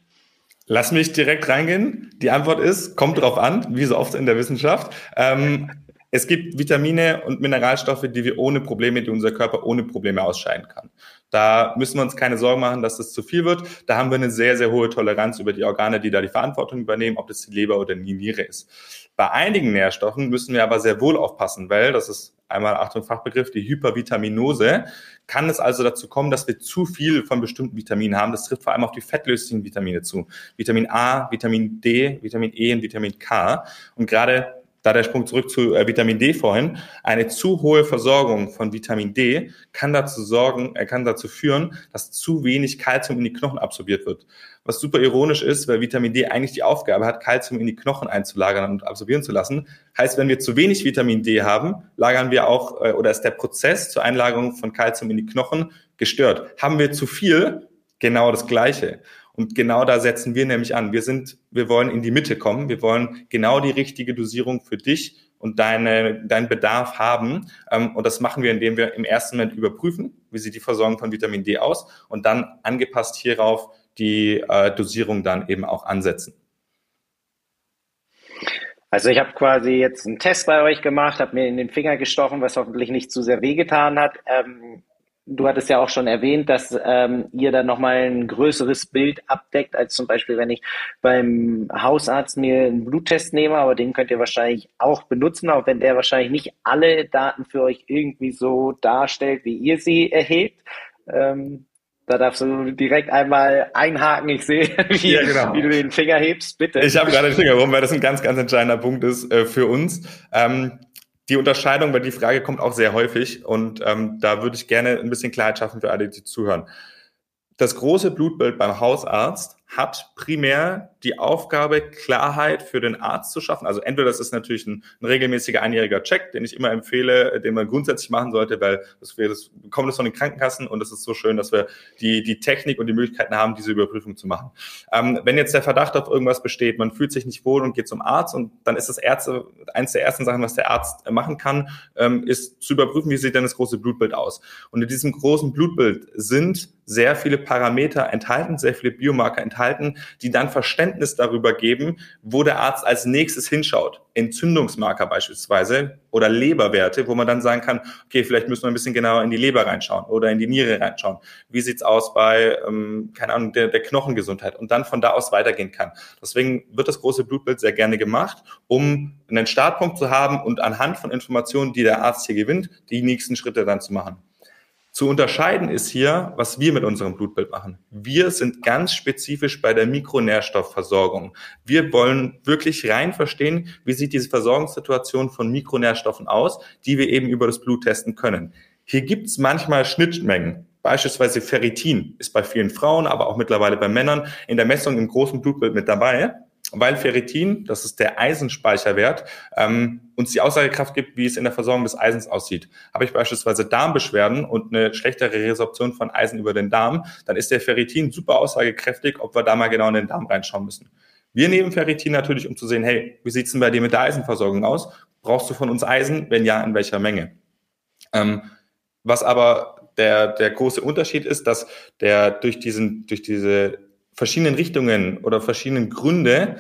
Lass mich direkt reingehen. Die Antwort ist, kommt drauf an, wie so oft in der Wissenschaft. Ähm, es gibt Vitamine und Mineralstoffe, die wir ohne Probleme, die unser Körper ohne Probleme ausscheiden kann. Da müssen wir uns keine Sorgen machen, dass das zu viel wird. Da haben wir eine sehr, sehr hohe Toleranz über die Organe, die da die Verantwortung übernehmen, ob das die Leber oder die Niere ist. Bei einigen Nährstoffen müssen wir aber sehr wohl aufpassen, weil das ist einmal Achtung Fachbegriff, die Hypervitaminose, kann es also dazu kommen, dass wir zu viel von bestimmten Vitaminen haben. Das trifft vor allem auf die fettlöslichen Vitamine zu. Vitamin A, Vitamin D, Vitamin E und Vitamin K. Und gerade da der Sprung zurück zu äh, Vitamin D vorhin, eine zu hohe Versorgung von Vitamin D kann dazu sorgen, er kann dazu führen, dass zu wenig Kalzium in die Knochen absorbiert wird. Was super ironisch ist, weil Vitamin D eigentlich die Aufgabe hat, Kalzium in die Knochen einzulagern und absorbieren zu lassen. Heißt, wenn wir zu wenig Vitamin D haben, lagern wir auch äh, oder ist der Prozess zur Einlagerung von Kalzium in die Knochen gestört. Haben wir zu viel, genau das Gleiche. Und genau da setzen wir nämlich an. Wir sind, wir wollen in die Mitte kommen. Wir wollen genau die richtige Dosierung für dich und deine, deinen Bedarf haben. Ähm, und das machen wir, indem wir im ersten Moment überprüfen, wie sieht die Versorgung von Vitamin D aus und dann angepasst hierauf die äh, Dosierung dann eben auch ansetzen. Also ich habe quasi jetzt einen Test bei euch gemacht, habe mir in den Finger gestochen, was hoffentlich nicht zu sehr wehgetan hat. Ähm, Du hattest ja auch schon erwähnt, dass ähm, ihr dann nochmal ein größeres Bild abdeckt, als zum Beispiel, wenn ich beim Hausarzt mir einen Bluttest nehme, aber den könnt ihr wahrscheinlich auch benutzen, auch wenn der wahrscheinlich nicht alle Daten für euch irgendwie so darstellt, wie ihr sie erhebt. Ähm, da darfst du direkt einmal einhaken. Ich sehe, wie, ja, genau. wie du den Finger hebst. Bitte. Ich habe gerade den Finger rum, weil das ein ganz, ganz entscheidender Punkt ist äh, für uns. Ähm, die Unterscheidung, weil die Frage kommt auch sehr häufig und ähm, da würde ich gerne ein bisschen Klarheit schaffen für alle, die zuhören. Das große Blutbild beim Hausarzt hat primär die Aufgabe, Klarheit für den Arzt zu schaffen. Also entweder das ist natürlich ein, ein regelmäßiger einjähriger Check, den ich immer empfehle, den man grundsätzlich machen sollte, weil das, wir, das kommt es von den Krankenkassen und es ist so schön, dass wir die, die Technik und die Möglichkeiten haben, diese Überprüfung zu machen. Ähm, wenn jetzt der Verdacht auf irgendwas besteht, man fühlt sich nicht wohl und geht zum Arzt und dann ist das Ärzte, eins der ersten Sachen, was der Arzt machen kann, ähm, ist zu überprüfen, wie sieht denn das große Blutbild aus. Und in diesem großen Blutbild sind sehr viele Parameter enthalten, sehr viele Biomarker enthalten, die dann Verständnis darüber geben, wo der Arzt als nächstes hinschaut. Entzündungsmarker beispielsweise oder Leberwerte, wo man dann sagen kann, okay, vielleicht müssen wir ein bisschen genauer in die Leber reinschauen oder in die Niere reinschauen. Wie sieht's aus bei, ähm, keine Ahnung, der, der Knochengesundheit und dann von da aus weitergehen kann. Deswegen wird das große Blutbild sehr gerne gemacht, um einen Startpunkt zu haben und anhand von Informationen, die der Arzt hier gewinnt, die nächsten Schritte dann zu machen. Zu unterscheiden ist hier, was wir mit unserem Blutbild machen. Wir sind ganz spezifisch bei der Mikronährstoffversorgung. Wir wollen wirklich rein verstehen, wie sieht diese Versorgungssituation von Mikronährstoffen aus, die wir eben über das Blut testen können. Hier gibt es manchmal Schnittmengen. Beispielsweise Ferritin ist bei vielen Frauen, aber auch mittlerweile bei Männern in der Messung im großen Blutbild mit dabei weil Ferritin, das ist der Eisenspeicherwert, ähm, uns die Aussagekraft gibt, wie es in der Versorgung des Eisens aussieht. Habe ich beispielsweise Darmbeschwerden und eine schlechtere Resorption von Eisen über den Darm, dann ist der Ferritin super aussagekräftig, ob wir da mal genau in den Darm reinschauen müssen. Wir nehmen Ferritin natürlich, um zu sehen, hey, wie sieht's denn bei dir mit der Eisenversorgung aus? Brauchst du von uns Eisen? Wenn ja, in welcher Menge? Ähm, was aber der, der große Unterschied ist, dass der durch diesen, durch diese verschiedenen Richtungen oder verschiedenen Gründe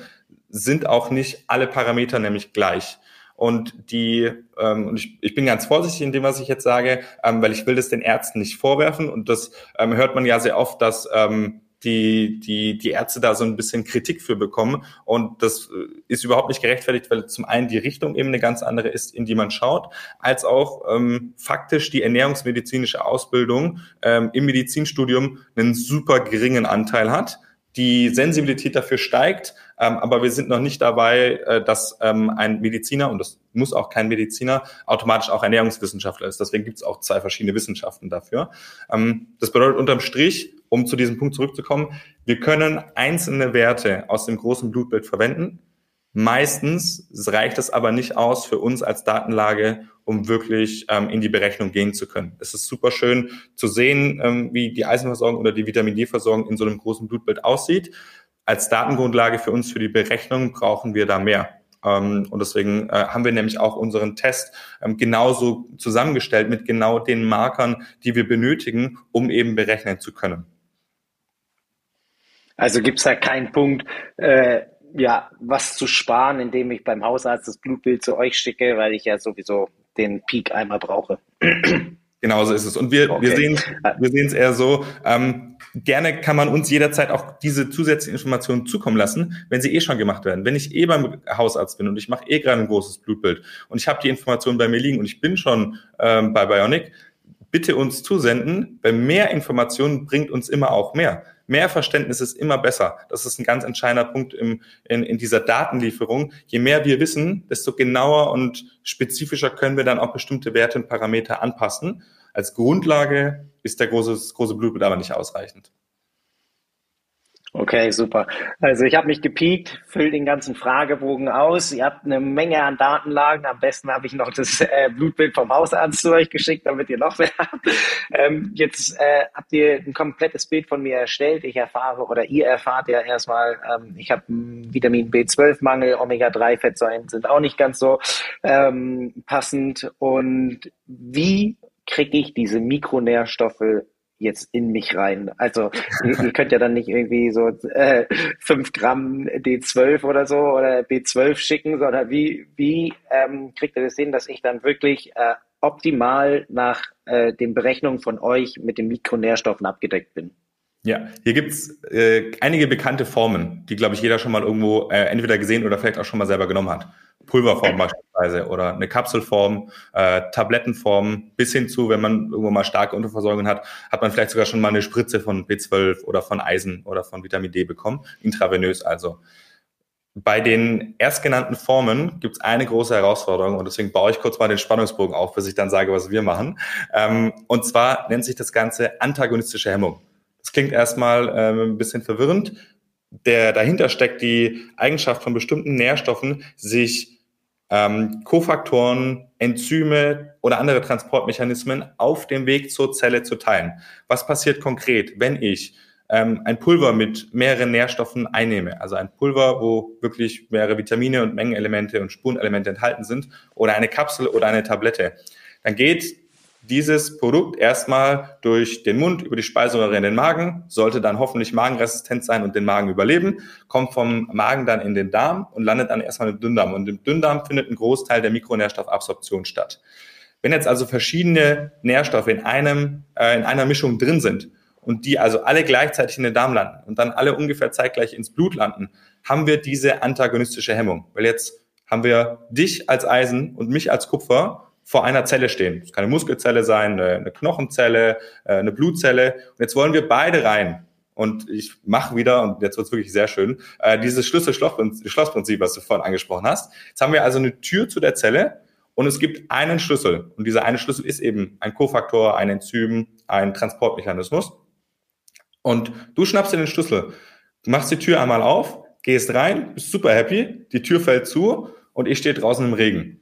sind auch nicht alle Parameter nämlich gleich. Und die, ähm, und ich, ich bin ganz vorsichtig in dem, was ich jetzt sage, ähm, weil ich will das den Ärzten nicht vorwerfen. Und das ähm, hört man ja sehr oft, dass ähm, die, die, die Ärzte da so ein bisschen Kritik für bekommen. Und das äh, ist überhaupt nicht gerechtfertigt, weil zum einen die Richtung eben eine ganz andere ist, in die man schaut, als auch ähm, faktisch die ernährungsmedizinische Ausbildung ähm, im Medizinstudium einen super geringen Anteil hat die Sensibilität dafür steigt, ähm, aber wir sind noch nicht dabei, äh, dass ähm, ein Mediziner, und das muss auch kein Mediziner, automatisch auch Ernährungswissenschaftler ist. Deswegen gibt es auch zwei verschiedene Wissenschaften dafür. Ähm, das bedeutet unterm Strich, um zu diesem Punkt zurückzukommen, wir können einzelne Werte aus dem großen Blutbild verwenden. Meistens reicht es aber nicht aus für uns als Datenlage, um wirklich ähm, in die Berechnung gehen zu können. Es ist super schön zu sehen, ähm, wie die Eisenversorgung oder die Vitamin D-Versorgung in so einem großen Blutbild aussieht. Als Datengrundlage für uns für die Berechnung brauchen wir da mehr. Ähm, und deswegen äh, haben wir nämlich auch unseren Test ähm, genauso zusammengestellt mit genau den Markern, die wir benötigen, um eben berechnen zu können. Also gibt es da keinen Punkt, äh, ja, was zu sparen, indem ich beim Hausarzt das Blutbild zu euch schicke, weil ich ja sowieso den Peak einmal brauche. Genauso ist es. Und wir, okay. wir sehen wir sehen es eher so, ähm, gerne kann man uns jederzeit auch diese zusätzlichen Informationen zukommen lassen, wenn sie eh schon gemacht werden. Wenn ich eh beim Hausarzt bin und ich mache eh gerade ein großes Blutbild und ich habe die Informationen bei mir liegen und ich bin schon ähm, bei Bionic, bitte uns zusenden, weil mehr Informationen bringt uns immer auch mehr. Mehr Verständnis ist immer besser. Das ist ein ganz entscheidender Punkt im, in, in dieser Datenlieferung. Je mehr wir wissen, desto genauer und spezifischer können wir dann auch bestimmte Werte und Parameter anpassen. Als Grundlage ist der große, große Blutbild aber nicht ausreichend. Okay, super. Also ich habe mich gepiekt, fülle den ganzen Fragebogen aus. Ihr habt eine Menge an Datenlagen. Am besten habe ich noch das äh, Blutbild vom Hausarzt zu euch geschickt, damit ihr noch mehr habt. Ähm, jetzt äh, habt ihr ein komplettes Bild von mir erstellt. Ich erfahre oder ihr erfahrt ja erstmal, ähm, ich habe Vitamin B12-Mangel, Omega-3-Fettsäuren sind auch nicht ganz so ähm, passend. Und wie kriege ich diese Mikronährstoffe jetzt in mich rein. Also ihr, ihr könnt ja dann nicht irgendwie so äh, 5 Gramm D12 oder so oder B12 schicken, sondern wie, wie ähm, kriegt ihr das hin, dass ich dann wirklich äh, optimal nach äh, den Berechnungen von euch mit den Mikronährstoffen abgedeckt bin? Ja, hier gibt's äh, einige bekannte Formen, die, glaube ich, jeder schon mal irgendwo äh, entweder gesehen oder vielleicht auch schon mal selber genommen hat. Pulverform beispielsweise oder eine Kapselform, äh, Tablettenform, bis hin zu, wenn man irgendwo mal starke Unterversorgung hat, hat man vielleicht sogar schon mal eine Spritze von B12 oder von Eisen oder von Vitamin D bekommen, intravenös also. Bei den erstgenannten Formen gibt es eine große Herausforderung und deswegen baue ich kurz mal den Spannungsbogen auf, bis ich dann sage, was wir machen. Ähm, und zwar nennt sich das Ganze antagonistische Hemmung. Das klingt erstmal ähm, ein bisschen verwirrend. Der dahinter steckt die Eigenschaft von bestimmten Nährstoffen, sich ähm, Kofaktoren, Enzyme oder andere Transportmechanismen auf dem Weg zur Zelle zu teilen. Was passiert konkret, wenn ich ähm, ein Pulver mit mehreren Nährstoffen einnehme, also ein Pulver, wo wirklich mehrere Vitamine und Mengenelemente und Spurenelemente enthalten sind, oder eine Kapsel oder eine Tablette? Dann geht dieses Produkt erstmal durch den Mund über die Speiseröhre in den Magen, sollte dann hoffentlich magenresistent sein und den Magen überleben, kommt vom Magen dann in den Darm und landet dann erstmal im Dünndarm. Und im Dünndarm findet ein Großteil der Mikronährstoffabsorption statt. Wenn jetzt also verschiedene Nährstoffe in einem äh, in einer Mischung drin sind und die also alle gleichzeitig in den Darm landen und dann alle ungefähr zeitgleich ins Blut landen, haben wir diese antagonistische Hemmung. Weil jetzt haben wir dich als Eisen und mich als Kupfer vor einer Zelle stehen. Das kann eine Muskelzelle sein, eine, Knochenzelle, äh, eine Blutzelle. Und jetzt wollen wir beide rein. Und ich mache wieder, und jetzt wird es wirklich sehr schön, äh, dieses Schlüssel-Schloss-Prinzip, was du vorhin angesprochen hast. Jetzt haben wir also eine Tür zu der Zelle und es gibt einen Schlüssel. Und dieser eine Schlüssel ist eben ein Kofaktor, ein Enzym, ein Transportmechanismus. Und du schnappst dir den Schlüssel, machst die Tür einmal auf, gehst rein, bist super happy, die Tür fällt zu und ich stehe draußen im Regen.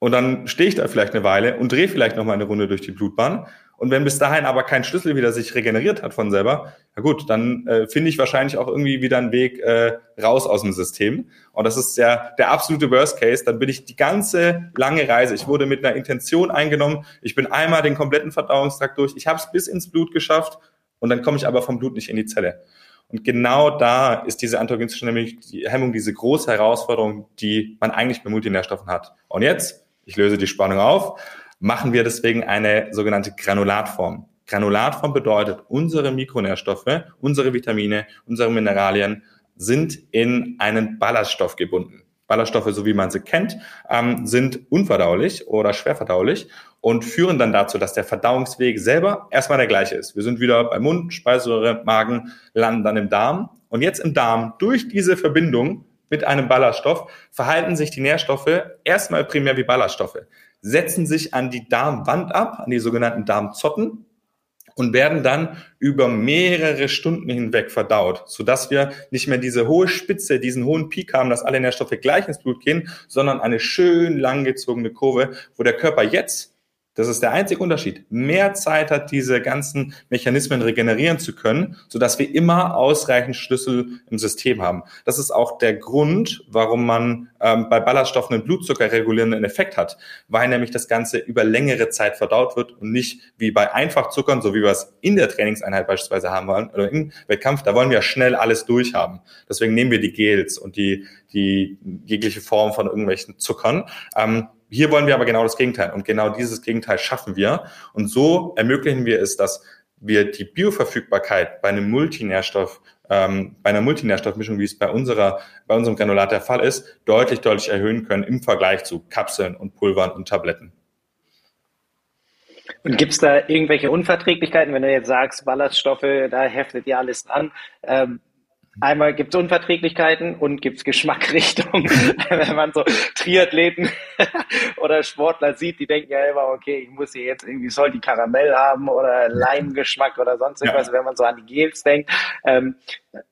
Und dann stehe ich da vielleicht eine Weile und drehe vielleicht noch mal eine Runde durch die Blutbahn. Und wenn bis dahin aber kein Schlüssel wieder sich regeneriert hat von selber, na gut, dann äh, finde ich wahrscheinlich auch irgendwie wieder einen Weg äh, raus aus dem System. Und das ist ja der absolute Worst Case. Dann bin ich die ganze lange Reise. Ich wurde mit einer Intention eingenommen. Ich bin einmal den kompletten Verdauungstrakt durch. Ich habe es bis ins Blut geschafft und dann komme ich aber vom Blut nicht in die Zelle. Und genau da ist diese antagonistische Hemmung diese große Herausforderung, die man eigentlich bei Multinährstoffen hat. Und jetzt ich löse die Spannung auf, machen wir deswegen eine sogenannte Granulatform. Granulatform bedeutet, unsere Mikronährstoffe, unsere Vitamine, unsere Mineralien sind in einen Ballaststoff gebunden. Ballaststoffe, so wie man sie kennt, ähm, sind unverdaulich oder schwerverdaulich und führen dann dazu, dass der Verdauungsweg selber erstmal der gleiche ist. Wir sind wieder beim Mund, Speiseröhre, Magen, landen dann im Darm. Und jetzt im Darm, durch diese Verbindung mit einem Ballaststoff verhalten sich die Nährstoffe erstmal primär wie Ballaststoffe, setzen sich an die Darmwand ab, an die sogenannten Darmzotten und werden dann über mehrere Stunden hinweg verdaut, sodass wir nicht mehr diese hohe Spitze, diesen hohen Peak haben, dass alle Nährstoffe gleich ins Blut gehen, sondern eine schön langgezogene Kurve, wo der Körper jetzt das ist der einzige Unterschied. Mehr Zeit hat, diese ganzen Mechanismen regenerieren zu können, sodass wir immer ausreichend Schlüssel im System haben. Das ist auch der Grund, warum man ähm, bei Ballaststoffen einen Blutzucker regulierenden Effekt hat, weil nämlich das Ganze über längere Zeit verdaut wird und nicht wie bei Einfachzuckern, so wie wir es in der Trainingseinheit beispielsweise haben wollen oder im Wettkampf, da wollen wir ja schnell alles durchhaben. Deswegen nehmen wir die Gels und die, die jegliche Form von irgendwelchen Zuckern. Ähm, hier wollen wir aber genau das Gegenteil. Und genau dieses Gegenteil schaffen wir. Und so ermöglichen wir es, dass wir die Bioverfügbarkeit bei einem Multinährstoff, ähm, bei einer Multinährstoffmischung, wie es bei unserer, bei unserem Granulat der Fall ist, deutlich, deutlich erhöhen können im Vergleich zu Kapseln und Pulvern und Tabletten. Und gibt es da irgendwelche Unverträglichkeiten, wenn du jetzt sagst, Ballaststoffe, da heftet ihr alles an? Ähm, Einmal gibt es Unverträglichkeiten und gibt es Geschmackrichtungen. Wenn man so Triathleten oder Sportler sieht, die denken ja immer, okay, ich muss hier jetzt irgendwie, soll die Karamell haben oder Leimgeschmack oder sonst irgendwas, ja. wenn man so an die Gels denkt. Ähm,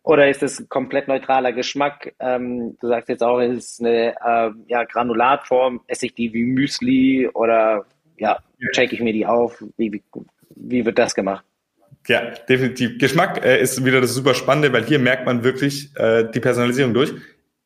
oder ist es komplett neutraler Geschmack? Ähm, du sagst jetzt auch, es ist eine äh, ja, Granulatform, esse ich die wie Müsli oder ja, check ich mir die auf? Wie, wie, wie wird das gemacht? Ja, definitiv. Geschmack äh, ist wieder das super Spannende, weil hier merkt man wirklich äh, die Personalisierung durch.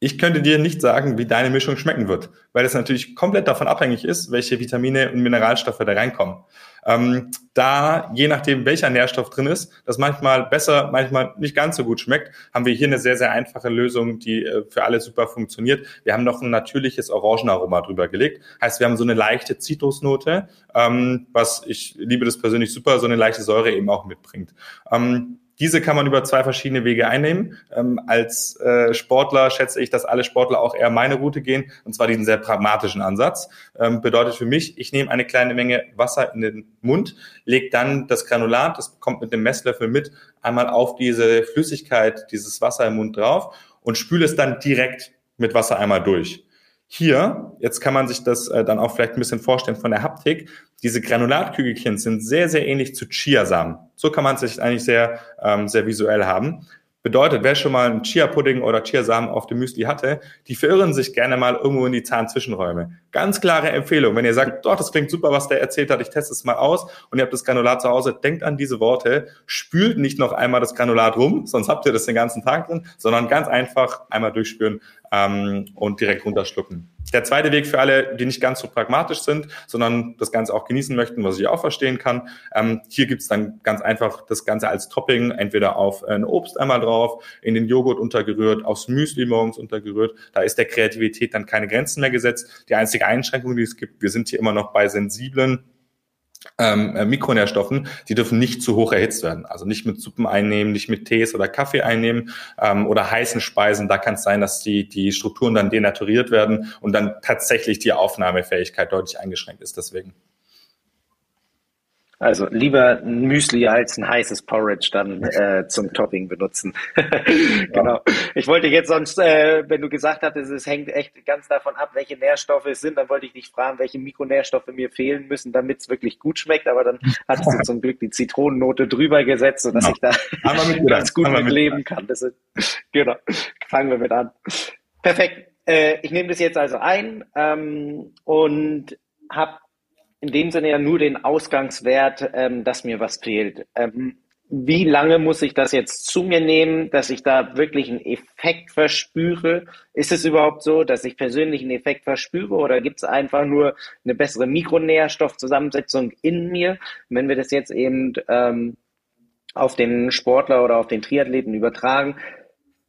Ich könnte dir nicht sagen, wie deine Mischung schmecken wird, weil es natürlich komplett davon abhängig ist, welche Vitamine und Mineralstoffe da reinkommen. Ähm, da, je nachdem, welcher Nährstoff drin ist, das manchmal besser, manchmal nicht ganz so gut schmeckt, haben wir hier eine sehr, sehr einfache Lösung, die äh, für alle super funktioniert. Wir haben noch ein natürliches Orangenaroma drüber gelegt. Heißt, wir haben so eine leichte Zitrusnote, ähm, was ich liebe das persönlich super, so eine leichte Säure eben auch mitbringt. Ähm, diese kann man über zwei verschiedene Wege einnehmen. Ähm, als äh, Sportler schätze ich, dass alle Sportler auch eher meine Route gehen, und zwar diesen sehr pragmatischen Ansatz. Ähm, bedeutet für mich, ich nehme eine kleine Menge Wasser in den Mund, lege dann das Granulat, das kommt mit dem Messlöffel mit, einmal auf diese Flüssigkeit, dieses Wasser im Mund drauf und spüle es dann direkt mit Wasser einmal durch. Hier, jetzt kann man sich das äh, dann auch vielleicht ein bisschen vorstellen von der Haptik, diese Granulatkügelchen sind sehr, sehr ähnlich zu Chiasamen. So kann man es sich eigentlich sehr, ähm, sehr visuell haben. Bedeutet, wer schon mal einen Chia-Pudding oder Chiasamen auf dem Müsli hatte, die verirren sich gerne mal irgendwo in die Zahnzwischenräume. Ganz klare Empfehlung. Wenn ihr sagt, doch, das klingt super, was der erzählt hat, ich teste es mal aus und ihr habt das Granulat zu Hause, denkt an diese Worte, spült nicht noch einmal das Granulat rum, sonst habt ihr das den ganzen Tag drin, sondern ganz einfach einmal durchspüren ähm, und direkt runterschlucken. Der zweite Weg für alle, die nicht ganz so pragmatisch sind, sondern das Ganze auch genießen möchten, was ich auch verstehen kann. Ähm, hier gibt's dann ganz einfach das Ganze als Topping, entweder auf ein Obst einmal drauf, in den Joghurt untergerührt, aufs Müsli morgens untergerührt. Da ist der Kreativität dann keine Grenzen mehr gesetzt. Die einzige Einschränkung, die es gibt, wir sind hier immer noch bei sensiblen ähm, äh, Mikronährstoffen, die dürfen nicht zu hoch erhitzt werden. Also nicht mit Suppen einnehmen, nicht mit Tees oder Kaffee einnehmen ähm, oder heißen Speisen. Da kann es sein, dass die, die Strukturen dann denaturiert werden und dann tatsächlich die Aufnahmefähigkeit deutlich eingeschränkt ist deswegen. Also lieber ein Müsli als ein heißes Porridge dann äh, zum Topping benutzen. genau. Ich wollte jetzt sonst, äh, wenn du gesagt hattest, es hängt echt ganz davon ab, welche Nährstoffe es sind, dann wollte ich dich fragen, welche Mikronährstoffe mir fehlen müssen, damit es wirklich gut schmeckt. Aber dann hattest du zum Glück die Zitronennote drüber gesetzt, sodass genau. ich da ganz gut mit leben kann. Das ist, genau. Fangen wir mit an. Perfekt. Äh, ich nehme das jetzt also ein ähm, und habe in dem Sinne ja nur den Ausgangswert, ähm, dass mir was fehlt. Ähm, wie lange muss ich das jetzt zu mir nehmen, dass ich da wirklich einen Effekt verspüre? Ist es überhaupt so, dass ich persönlich einen Effekt verspüre oder gibt es einfach nur eine bessere Mikronährstoffzusammensetzung in mir? Wenn wir das jetzt eben ähm, auf den Sportler oder auf den Triathleten übertragen,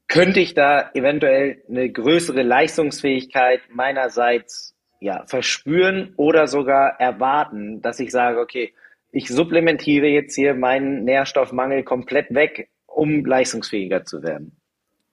könnte ich da eventuell eine größere Leistungsfähigkeit meinerseits ja, verspüren oder sogar erwarten, dass ich sage, okay, ich supplementiere jetzt hier meinen Nährstoffmangel komplett weg, um leistungsfähiger zu werden.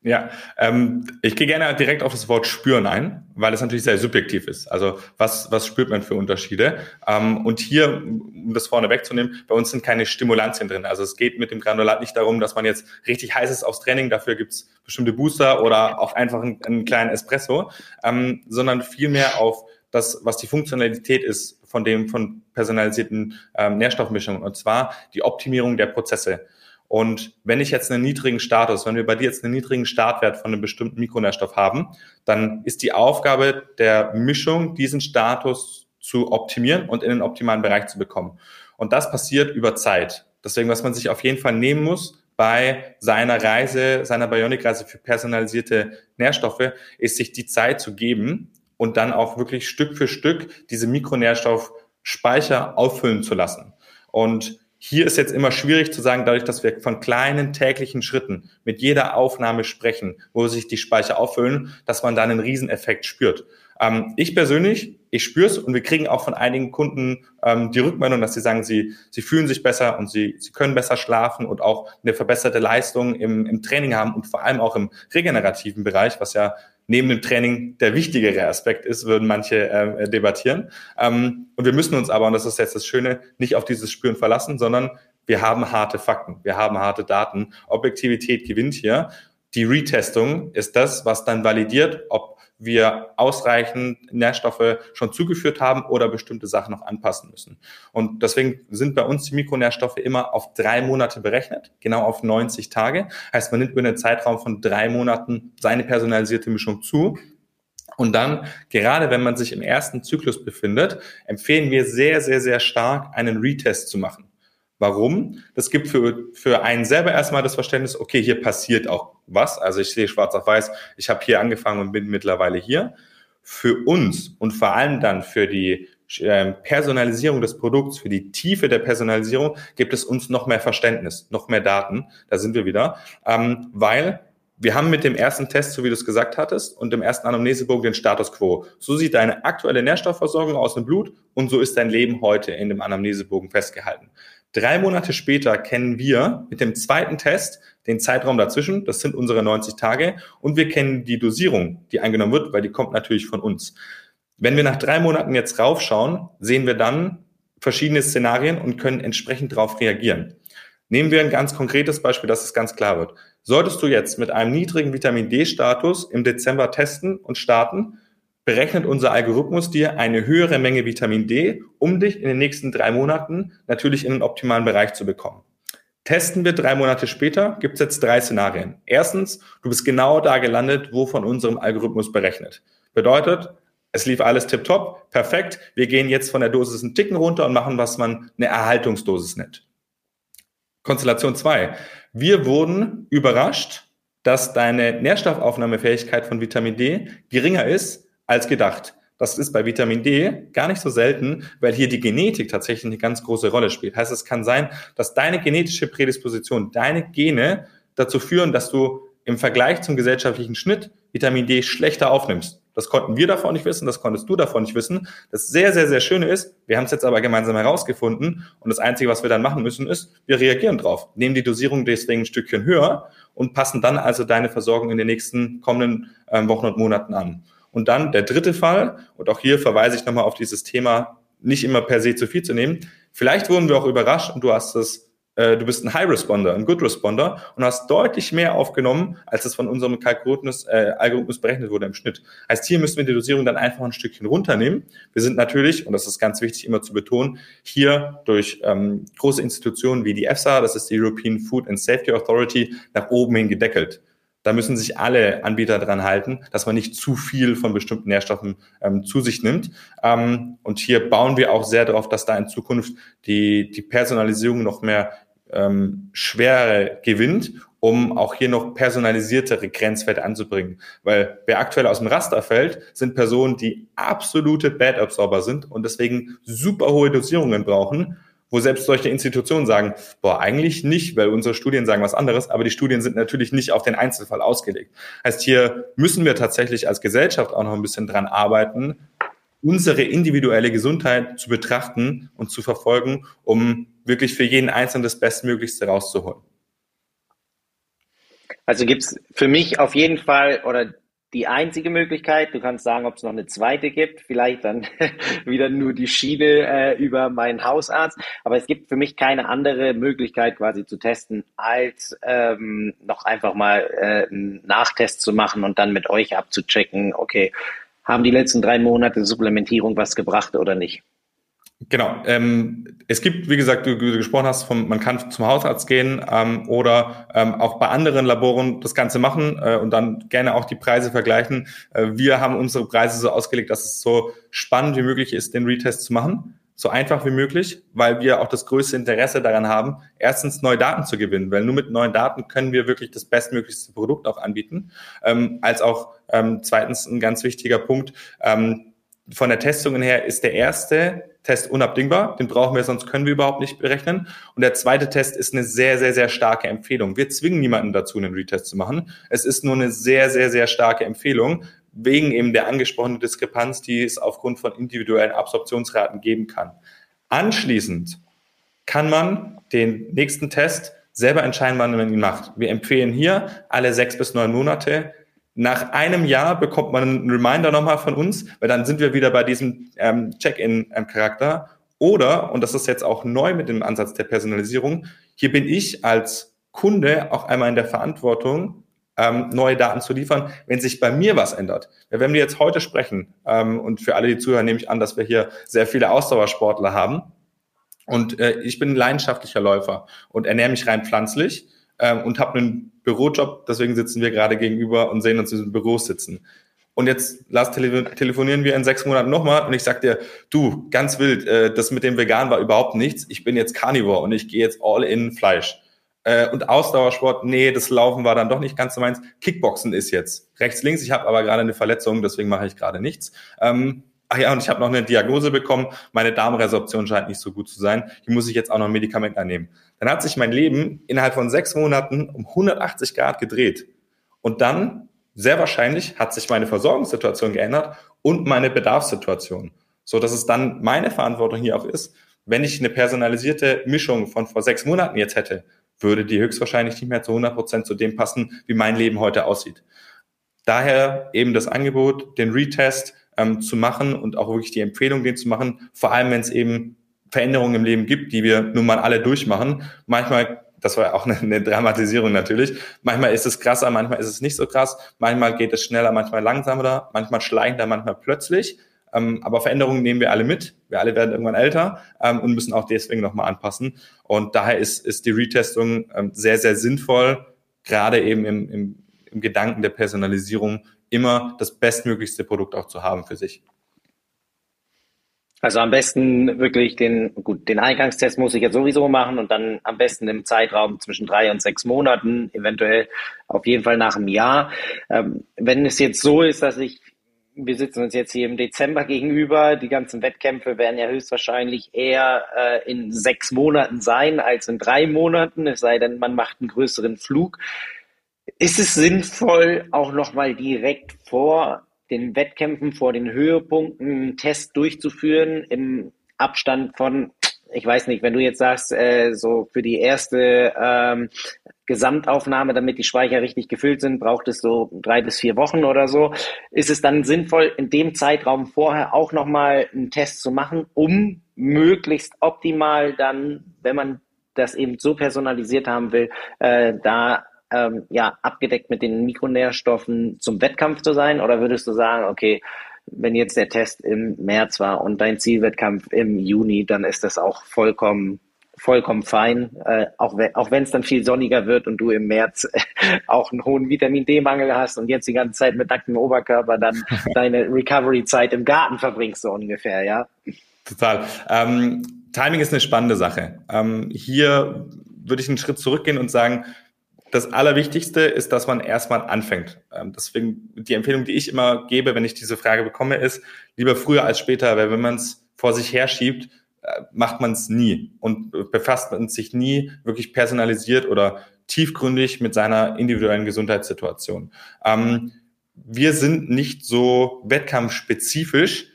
Ja, ähm, ich gehe gerne direkt auf das Wort spüren ein, weil es natürlich sehr subjektiv ist. Also was, was spürt man für Unterschiede? Ähm, und hier, um das vorne wegzunehmen, bei uns sind keine Stimulantien drin. Also es geht mit dem Granulat nicht darum, dass man jetzt richtig heiß ist aufs Training, dafür gibt's bestimmte Booster oder auch einfach einen, einen kleinen Espresso, ähm, sondern vielmehr auf das, was die Funktionalität ist von dem von personalisierten ähm, Nährstoffmischungen, und zwar die Optimierung der Prozesse. Und wenn ich jetzt einen niedrigen Status, wenn wir bei dir jetzt einen niedrigen Startwert von einem bestimmten Mikronährstoff haben, dann ist die Aufgabe der Mischung, diesen Status zu optimieren und in den optimalen Bereich zu bekommen. Und das passiert über Zeit. Deswegen, was man sich auf jeden Fall nehmen muss bei seiner Reise, seiner Bionic-Reise für personalisierte Nährstoffe, ist sich die Zeit zu geben, und dann auch wirklich Stück für Stück diese Mikronährstoffspeicher auffüllen zu lassen. Und hier ist jetzt immer schwierig zu sagen, dadurch, dass wir von kleinen täglichen Schritten mit jeder Aufnahme sprechen, wo sich die Speicher auffüllen, dass man da einen Rieseneffekt spürt. Ähm, ich persönlich, ich spüre es und wir kriegen auch von einigen Kunden ähm, die Rückmeldung, dass sie sagen, sie, sie fühlen sich besser und sie, sie können besser schlafen und auch eine verbesserte Leistung im, im Training haben und vor allem auch im regenerativen Bereich, was ja neben dem Training der wichtigere Aspekt ist, würden manche äh, debattieren. Ähm, und wir müssen uns aber, und das ist jetzt das Schöne, nicht auf dieses Spüren verlassen, sondern wir haben harte Fakten, wir haben harte Daten. Objektivität gewinnt hier. Die Retestung ist das, was dann validiert, ob wir ausreichend Nährstoffe schon zugeführt haben oder bestimmte Sachen noch anpassen müssen. Und deswegen sind bei uns die Mikronährstoffe immer auf drei Monate berechnet, genau auf 90 Tage. Heißt, man nimmt über einen Zeitraum von drei Monaten seine personalisierte Mischung zu. Und dann, gerade wenn man sich im ersten Zyklus befindet, empfehlen wir sehr, sehr, sehr stark, einen Retest zu machen. Warum? Das gibt für, für einen selber erstmal das Verständnis, okay, hier passiert auch was. Also ich sehe schwarz auf weiß, ich habe hier angefangen und bin mittlerweile hier. Für uns und vor allem dann für die ähm, Personalisierung des Produkts, für die Tiefe der Personalisierung gibt es uns noch mehr Verständnis, noch mehr Daten. Da sind wir wieder, ähm, weil wir haben mit dem ersten Test, so wie du es gesagt hattest, und dem ersten Anamnesebogen den Status quo. So sieht deine aktuelle Nährstoffversorgung aus dem Blut und so ist dein Leben heute in dem Anamnesebogen festgehalten. Drei Monate später kennen wir mit dem zweiten Test den Zeitraum dazwischen, das sind unsere 90 Tage, und wir kennen die Dosierung, die eingenommen wird, weil die kommt natürlich von uns. Wenn wir nach drei Monaten jetzt raufschauen, sehen wir dann verschiedene Szenarien und können entsprechend darauf reagieren. Nehmen wir ein ganz konkretes Beispiel, dass es ganz klar wird. Solltest du jetzt mit einem niedrigen Vitamin D-Status im Dezember testen und starten, berechnet unser Algorithmus dir eine höhere Menge Vitamin D, um dich in den nächsten drei Monaten natürlich in den optimalen Bereich zu bekommen. Testen wir drei Monate später, gibt es jetzt drei Szenarien. Erstens, du bist genau da gelandet, wo von unserem Algorithmus berechnet. Bedeutet, es lief alles tipptopp, perfekt. Wir gehen jetzt von der Dosis einen Ticken runter und machen, was man eine Erhaltungsdosis nennt. Konstellation zwei: Wir wurden überrascht, dass deine Nährstoffaufnahmefähigkeit von Vitamin D geringer ist als gedacht. Das ist bei Vitamin D gar nicht so selten, weil hier die Genetik tatsächlich eine ganz große Rolle spielt. Heißt, es kann sein, dass deine genetische Prädisposition, deine Gene dazu führen, dass du im Vergleich zum gesellschaftlichen Schnitt Vitamin D schlechter aufnimmst. Das konnten wir davon nicht wissen, das konntest du davon nicht wissen. Das sehr, sehr, sehr Schöne ist, wir haben es jetzt aber gemeinsam herausgefunden und das Einzige, was wir dann machen müssen, ist, wir reagieren drauf, nehmen die Dosierung deswegen ein Stückchen höher und passen dann also deine Versorgung in den nächsten kommenden äh, Wochen und Monaten an. Und dann der dritte Fall, und auch hier verweise ich nochmal auf dieses Thema, nicht immer per se zu viel zu nehmen. Vielleicht wurden wir auch überrascht und du hast es, äh, du bist ein High Responder, ein Good Responder und hast deutlich mehr aufgenommen, als es von unserem Kalkulrhythmus, äh, Algorithmus berechnet wurde im Schnitt. Heißt, hier müssen wir die Dosierung dann einfach ein Stückchen runternehmen. Wir sind natürlich, und das ist ganz wichtig immer zu betonen, hier durch ähm, große Institutionen wie die EFSA, das ist die European Food and Safety Authority, nach oben hin gedeckelt. Da müssen sich alle Anbieter dran halten, dass man nicht zu viel von bestimmten Nährstoffen ähm, zu sich nimmt. Ähm, und hier bauen wir auch sehr darauf, dass da in Zukunft die, die Personalisierung noch mehr ähm, Schwere gewinnt, um auch hier noch personalisiertere Grenzwerte anzubringen. Weil wer aktuell aus dem Raster fällt, sind Personen, die absolute Bad Absorber sind und deswegen super hohe Dosierungen brauchen wo selbst solche Institutionen sagen, boah, eigentlich nicht, weil unsere Studien sagen was anderes, aber die Studien sind natürlich nicht auf den Einzelfall ausgelegt. Heißt, hier müssen wir tatsächlich als Gesellschaft auch noch ein bisschen dran arbeiten, unsere individuelle Gesundheit zu betrachten und zu verfolgen, um wirklich für jeden Einzelnen das Bestmöglichste rauszuholen. Also gibt es für mich auf jeden Fall oder die einzige Möglichkeit. Du kannst sagen, ob es noch eine zweite gibt. Vielleicht dann wieder nur die Schiene äh, über meinen Hausarzt. Aber es gibt für mich keine andere Möglichkeit quasi zu testen, als ähm, noch einfach mal äh, einen Nachtest zu machen und dann mit euch abzuchecken, okay, haben die letzten drei Monate Supplementierung was gebracht oder nicht? Genau. Ähm, es gibt, wie gesagt, du, du gesprochen hast, vom, man kann zum Hausarzt gehen ähm, oder ähm, auch bei anderen Laboren das Ganze machen äh, und dann gerne auch die Preise vergleichen. Äh, wir haben unsere Preise so ausgelegt, dass es so spannend wie möglich ist, den Retest zu machen so einfach wie möglich, weil wir auch das größte Interesse daran haben, erstens neue Daten zu gewinnen, weil nur mit neuen Daten können wir wirklich das bestmöglichste Produkt auch anbieten, ähm, als auch ähm, zweitens ein ganz wichtiger Punkt, ähm, von der Testungen her ist der erste Test unabdingbar, den brauchen wir, sonst können wir überhaupt nicht berechnen. Und der zweite Test ist eine sehr, sehr, sehr starke Empfehlung. Wir zwingen niemanden dazu, einen Retest zu machen. Es ist nur eine sehr, sehr, sehr starke Empfehlung, wegen eben der angesprochenen Diskrepanz, die es aufgrund von individuellen Absorptionsraten geben kann. Anschließend kann man den nächsten Test selber entscheiden, wann man ihn macht. Wir empfehlen hier alle sechs bis neun Monate. Nach einem Jahr bekommt man einen Reminder nochmal von uns, weil dann sind wir wieder bei diesem ähm, Check-in-Charakter. Oder, und das ist jetzt auch neu mit dem Ansatz der Personalisierung, hier bin ich als Kunde auch einmal in der Verantwortung, ähm, neue Daten zu liefern, wenn sich bei mir was ändert. Ja, wenn wir jetzt heute sprechen, ähm, und für alle, die zuhören, nehme ich an, dass wir hier sehr viele Ausdauersportler haben, und äh, ich bin ein leidenschaftlicher Läufer und ernähre mich rein pflanzlich ähm, und habe einen Bürojob. Deswegen sitzen wir gerade gegenüber und sehen uns in diesem Büro sitzen. Und jetzt lass tele telefonieren wir in sechs Monaten nochmal und ich sag dir, du, ganz wild, äh, das mit dem Vegan war überhaupt nichts. Ich bin jetzt Carnivore und ich gehe jetzt all in Fleisch. Äh, und Ausdauersport, nee, das Laufen war dann doch nicht ganz so meins. Kickboxen ist jetzt rechts, links. Ich habe aber gerade eine Verletzung, deswegen mache ich gerade nichts. Ähm, ach ja, und ich habe noch eine Diagnose bekommen, meine Darmresorption scheint nicht so gut zu sein, hier muss ich jetzt auch noch ein Medikament einnehmen. Dann hat sich mein Leben innerhalb von sechs Monaten um 180 Grad gedreht. Und dann, sehr wahrscheinlich, hat sich meine Versorgungssituation geändert und meine Bedarfssituation. So dass es dann meine Verantwortung hier auch ist, wenn ich eine personalisierte Mischung von vor sechs Monaten jetzt hätte, würde die höchstwahrscheinlich nicht mehr zu 100 Prozent zu dem passen, wie mein Leben heute aussieht. Daher eben das Angebot, den Retest, ähm, zu machen und auch wirklich die Empfehlung, den zu machen, vor allem wenn es eben Veränderungen im Leben gibt, die wir nun mal alle durchmachen. Manchmal, das war auch eine, eine Dramatisierung natürlich, manchmal ist es krasser, manchmal ist es nicht so krass, manchmal geht es schneller, manchmal langsamer, manchmal schleichender, manchmal plötzlich. Ähm, aber Veränderungen nehmen wir alle mit. Wir alle werden irgendwann älter ähm, und müssen auch deswegen nochmal anpassen. Und daher ist, ist die Retestung ähm, sehr, sehr sinnvoll, gerade eben im, im, im Gedanken der Personalisierung immer das bestmöglichste Produkt auch zu haben für sich. Also am besten wirklich den, gut, den Eingangstest muss ich jetzt sowieso machen und dann am besten im Zeitraum zwischen drei und sechs Monaten, eventuell auf jeden Fall nach einem Jahr. Ähm, wenn es jetzt so ist, dass ich, wir sitzen uns jetzt hier im Dezember gegenüber, die ganzen Wettkämpfe werden ja höchstwahrscheinlich eher äh, in sechs Monaten sein als in drei Monaten, es sei denn, man macht einen größeren Flug. Ist es sinnvoll, auch nochmal direkt vor den Wettkämpfen, vor den Höhepunkten einen Test durchzuführen im Abstand von, ich weiß nicht, wenn du jetzt sagst, äh, so für die erste ähm, Gesamtaufnahme, damit die Speicher richtig gefüllt sind, braucht es so drei bis vier Wochen oder so. Ist es dann sinnvoll, in dem Zeitraum vorher auch nochmal einen Test zu machen, um möglichst optimal dann, wenn man das eben so personalisiert haben will, äh, da ähm, ja, abgedeckt mit den Mikronährstoffen zum Wettkampf zu sein? Oder würdest du sagen, okay, wenn jetzt der Test im März war und dein Zielwettkampf im Juni, dann ist das auch vollkommen vollkommen fein, äh, auch, wenn, auch wenn es dann viel sonniger wird und du im März auch einen hohen Vitamin D-Mangel hast und jetzt die ganze Zeit mit nacktem Oberkörper dann deine Recovery-Zeit im Garten verbringst, so ungefähr, ja? Total. Ähm, Timing ist eine spannende Sache. Ähm, hier würde ich einen Schritt zurückgehen und sagen, das Allerwichtigste ist, dass man erstmal anfängt. Ähm, deswegen die Empfehlung, die ich immer gebe, wenn ich diese Frage bekomme, ist, lieber früher als später, weil wenn man es vor sich herschiebt, äh, macht man es nie und befasst man sich nie wirklich personalisiert oder tiefgründig mit seiner individuellen Gesundheitssituation. Ähm, wir sind nicht so wettkampfspezifisch,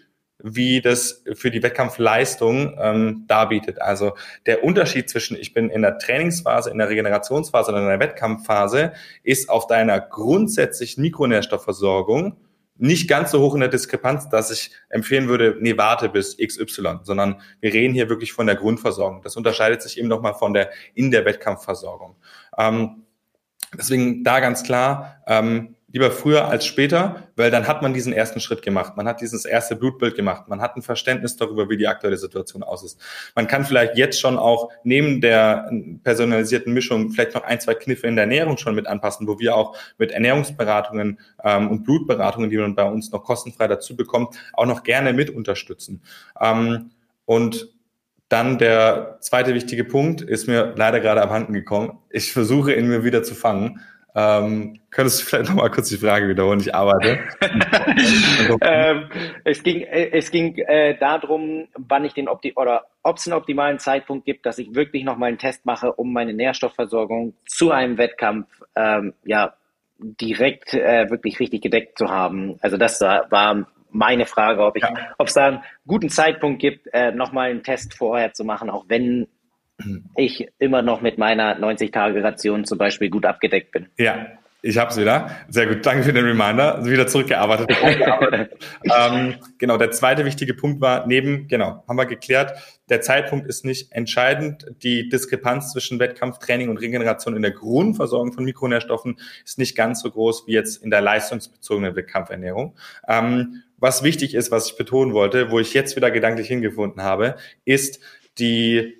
wie das für die Wettkampfleistung ähm, darbietet. Also der Unterschied zwischen ich bin in der Trainingsphase, in der Regenerationsphase oder in der Wettkampfphase ist auf deiner grundsätzlichen Mikronährstoffversorgung nicht ganz so hoch in der Diskrepanz, dass ich empfehlen würde, nee, warte bis XY, sondern wir reden hier wirklich von der Grundversorgung. Das unterscheidet sich eben nochmal von der in der Wettkampfversorgung. Ähm, deswegen da ganz klar, ähm, lieber früher als später, weil dann hat man diesen ersten Schritt gemacht. Man hat dieses erste Blutbild gemacht. Man hat ein Verständnis darüber, wie die aktuelle Situation aus ist. Man kann vielleicht jetzt schon auch neben der personalisierten Mischung vielleicht noch ein, zwei Kniffe in der Ernährung schon mit anpassen, wo wir auch mit Ernährungsberatungen ähm, und Blutberatungen, die man bei uns noch kostenfrei dazu bekommt, auch noch gerne mit unterstützen. Ähm, und dann der zweite wichtige Punkt ist mir leider gerade abhanden gekommen. Ich versuche ihn mir wieder zu fangen. Ähm, könntest du vielleicht nochmal kurz die Frage wiederholen? Ich arbeite. ähm, es ging, äh, es ging äh, darum, wann ich den Opti oder ob es einen optimalen Zeitpunkt gibt, dass ich wirklich nochmal einen Test mache, um meine Nährstoffversorgung zu einem Wettkampf ähm, ja direkt äh, wirklich richtig gedeckt zu haben. Also das war meine Frage, ob ich, ja. ob es da einen guten Zeitpunkt gibt, äh, nochmal einen Test vorher zu machen, auch wenn ich immer noch mit meiner 90-Tage-Ration zum Beispiel gut abgedeckt bin. Ja, ich habe es wieder. Sehr gut, danke für den Reminder. Wieder zurückgearbeitet. ähm, genau, der zweite wichtige Punkt war, neben, genau, haben wir geklärt, der Zeitpunkt ist nicht entscheidend. Die Diskrepanz zwischen Wettkampftraining und Regeneration in der Grundversorgung von Mikronährstoffen ist nicht ganz so groß wie jetzt in der leistungsbezogenen Wettkampfernährung. Ähm, was wichtig ist, was ich betonen wollte, wo ich jetzt wieder gedanklich hingefunden habe, ist die,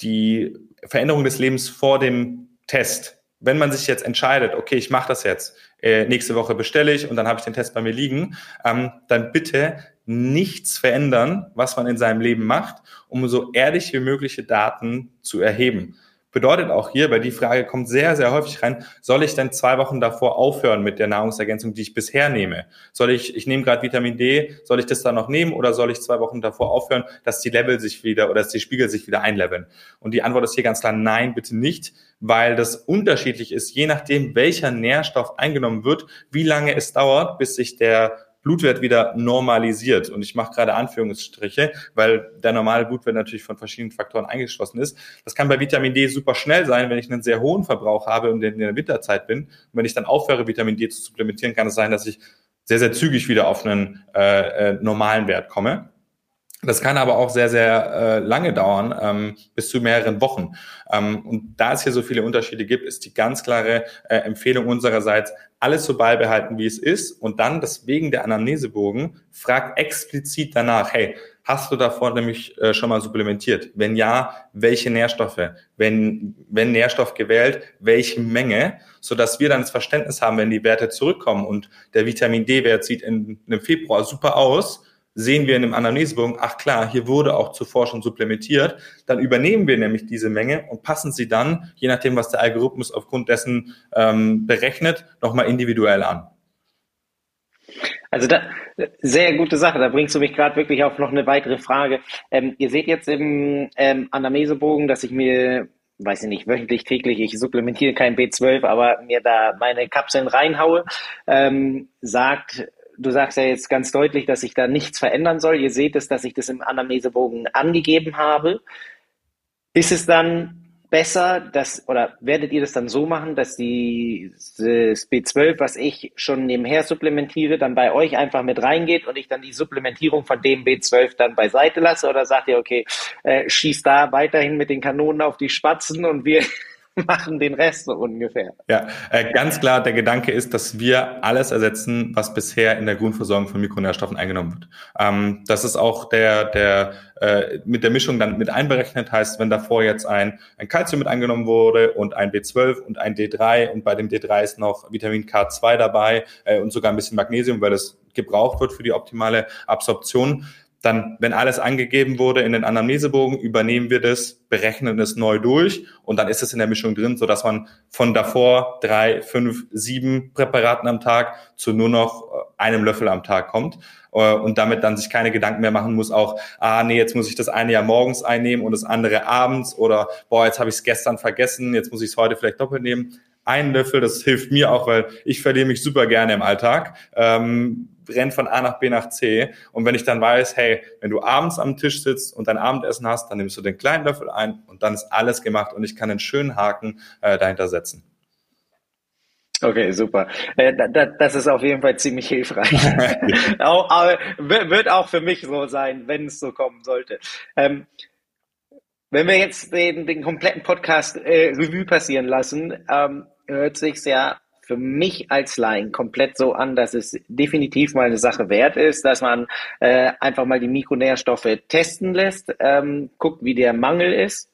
die Veränderung des Lebens vor dem Test wenn man sich jetzt entscheidet, okay, ich mache das jetzt, äh, nächste Woche bestelle ich und dann habe ich den Test bei mir liegen, ähm, dann bitte nichts verändern, was man in seinem Leben macht, um so ehrlich wie mögliche Daten zu erheben. Bedeutet auch hier, weil die Frage kommt sehr, sehr häufig rein, soll ich denn zwei Wochen davor aufhören mit der Nahrungsergänzung, die ich bisher nehme? Soll ich, ich nehme gerade Vitamin D, soll ich das dann noch nehmen oder soll ich zwei Wochen davor aufhören, dass die Level sich wieder oder dass die Spiegel sich wieder einleveln? Und die Antwort ist hier ganz klar nein, bitte nicht, weil das unterschiedlich ist, je nachdem, welcher Nährstoff eingenommen wird, wie lange es dauert, bis sich der Blutwert wieder normalisiert. Und ich mache gerade Anführungsstriche, weil der normale Blutwert natürlich von verschiedenen Faktoren eingeschlossen ist. Das kann bei Vitamin D super schnell sein, wenn ich einen sehr hohen Verbrauch habe und in der Winterzeit bin. Und wenn ich dann aufhöre, Vitamin D zu supplementieren, kann es sein, dass ich sehr, sehr zügig wieder auf einen äh, äh, normalen Wert komme. Das kann aber auch sehr, sehr äh, lange dauern, ähm, bis zu mehreren Wochen. Ähm, und da es hier so viele Unterschiede gibt, ist die ganz klare äh, Empfehlung unsererseits, alles so beibehalten, wie es ist. Und dann, deswegen der Anamnesebogen, fragt explizit danach, hey, hast du davor nämlich äh, schon mal supplementiert? Wenn ja, welche Nährstoffe? Wenn, wenn Nährstoff gewählt, welche Menge? Sodass wir dann das Verständnis haben, wenn die Werte zurückkommen und der Vitamin D-Wert sieht in, in Februar super aus, sehen wir in dem Anamnesebogen, ach klar, hier wurde auch zuvor schon supplementiert, dann übernehmen wir nämlich diese Menge und passen sie dann, je nachdem, was der Algorithmus aufgrund dessen ähm, berechnet, nochmal individuell an. Also da, sehr gute Sache. Da bringst du mich gerade wirklich auf noch eine weitere Frage. Ähm, ihr seht jetzt im ähm, Anamnesebogen, dass ich mir, weiß ich nicht, wöchentlich, täglich, ich supplementiere kein B12, aber mir da meine Kapseln reinhaue, ähm, sagt du sagst ja jetzt ganz deutlich, dass sich da nichts verändern soll. Ihr seht es, dass ich das im Anamnesebogen angegeben habe. Ist es dann besser, dass, oder werdet ihr das dann so machen, dass die, das B12, was ich schon nebenher supplementiere, dann bei euch einfach mit reingeht und ich dann die Supplementierung von dem B12 dann beiseite lasse? Oder sagt ihr, okay, äh, schieß da weiterhin mit den Kanonen auf die Spatzen und wir machen den Rest so ungefähr. Ja, äh, ganz klar, der Gedanke ist, dass wir alles ersetzen, was bisher in der Grundversorgung von Mikronährstoffen eingenommen wird. Ähm, das ist auch der, der äh, mit der Mischung dann mit einberechnet, heißt, wenn davor jetzt ein, ein Calcium mit eingenommen wurde und ein B12 und ein D3 und bei dem D3 ist noch Vitamin K2 dabei äh, und sogar ein bisschen Magnesium, weil es gebraucht wird für die optimale Absorption, dann, wenn alles angegeben wurde in den Anamnesebogen, übernehmen wir das, berechnen es neu durch und dann ist es in der Mischung drin, so dass man von davor drei, fünf, sieben Präparaten am Tag zu nur noch äh, einem Löffel am Tag kommt äh, und damit dann sich keine Gedanken mehr machen muss, auch, ah nee, jetzt muss ich das eine ja morgens einnehmen und das andere abends oder boah, jetzt habe ich es gestern vergessen, jetzt muss ich es heute vielleicht doppelt nehmen. Ein Löffel, das hilft mir auch, weil ich verliere mich super gerne im Alltag. Ähm, rennt von A nach B nach C. Und wenn ich dann weiß, hey, wenn du abends am Tisch sitzt und dein Abendessen hast, dann nimmst du den kleinen Löffel ein und dann ist alles gemacht und ich kann einen schönen Haken äh, dahinter setzen. Okay, super. Äh, das ist auf jeden Fall ziemlich hilfreich. wird auch für mich so sein, wenn es so kommen sollte. Ähm, wenn wir jetzt den, den kompletten Podcast äh, Revue passieren lassen, ähm, hört sich ja für mich als Laien komplett so an, dass es definitiv mal eine Sache wert ist, dass man äh, einfach mal die Mikronährstoffe testen lässt, ähm, guckt, wie der Mangel ist.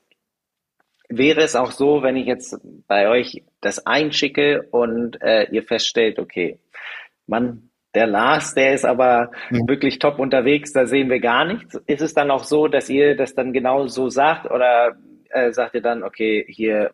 Wäre es auch so, wenn ich jetzt bei euch das einschicke und äh, ihr feststellt, okay, man, der Lars, der ist aber mhm. wirklich top unterwegs, da sehen wir gar nichts. Ist es dann auch so, dass ihr das dann genau so sagt oder äh, sagt ihr dann, okay, hier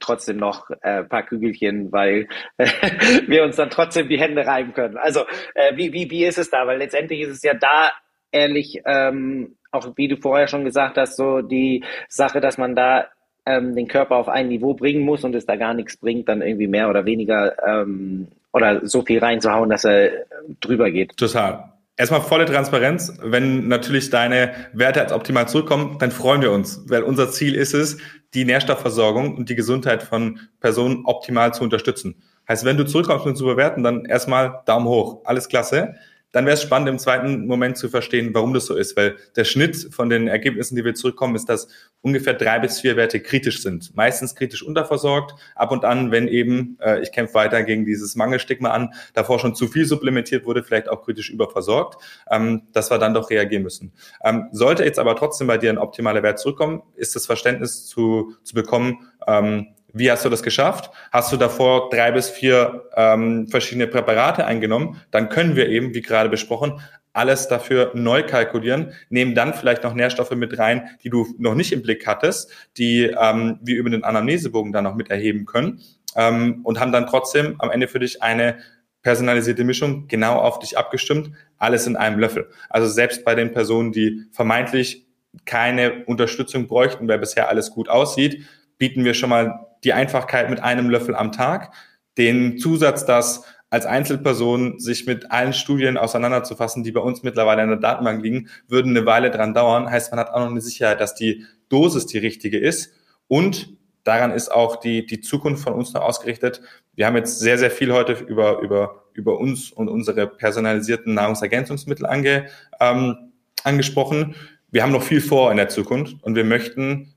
trotzdem noch äh, paar Kügelchen, weil äh, wir uns dann trotzdem die Hände reiben können. Also äh, wie, wie, wie ist es da? Weil letztendlich ist es ja da ehrlich, ähm, auch wie du vorher schon gesagt hast, so die Sache, dass man da ähm, den Körper auf ein Niveau bringen muss und es da gar nichts bringt, dann irgendwie mehr oder weniger ähm, oder so viel reinzuhauen, dass er drüber geht. Total. Erstmal volle Transparenz. Wenn natürlich deine Werte als optimal zurückkommen, dann freuen wir uns, weil unser Ziel ist es, die Nährstoffversorgung und die Gesundheit von Personen optimal zu unterstützen. Heißt, wenn du zurückkommst und zu bewerten, dann erstmal Daumen hoch. Alles klasse dann wäre es spannend, im zweiten Moment zu verstehen, warum das so ist. Weil der Schnitt von den Ergebnissen, die wir zurückkommen, ist, dass ungefähr drei bis vier Werte kritisch sind. Meistens kritisch unterversorgt. Ab und an, wenn eben, äh, ich kämpfe weiter gegen dieses Mangelstigma an, davor schon zu viel supplementiert wurde, vielleicht auch kritisch überversorgt, ähm, dass wir dann doch reagieren müssen. Ähm, sollte jetzt aber trotzdem bei dir ein optimaler Wert zurückkommen, ist das Verständnis zu, zu bekommen, ähm, wie hast du das geschafft? Hast du davor drei bis vier ähm, verschiedene Präparate eingenommen? Dann können wir eben, wie gerade besprochen, alles dafür neu kalkulieren, nehmen dann vielleicht noch Nährstoffe mit rein, die du noch nicht im Blick hattest, die ähm, wir über den Anamnesebogen dann noch mit erheben können ähm, und haben dann trotzdem am Ende für dich eine personalisierte Mischung genau auf dich abgestimmt, alles in einem Löffel. Also selbst bei den Personen, die vermeintlich keine Unterstützung bräuchten, weil bisher alles gut aussieht, bieten wir schon mal die Einfachkeit mit einem Löffel am Tag, den Zusatz, dass als Einzelperson sich mit allen Studien auseinanderzufassen, die bei uns mittlerweile in der Datenbank liegen, würden eine Weile dran dauern. Heißt, man hat auch noch eine Sicherheit, dass die Dosis die richtige ist. Und daran ist auch die, die Zukunft von uns noch ausgerichtet. Wir haben jetzt sehr, sehr viel heute über, über, über uns und unsere personalisierten Nahrungsergänzungsmittel ange, ähm, angesprochen. Wir haben noch viel vor in der Zukunft und wir möchten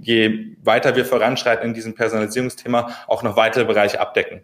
je weiter wir voranschreiten in diesem Personalisierungsthema, auch noch weitere Bereiche abdecken.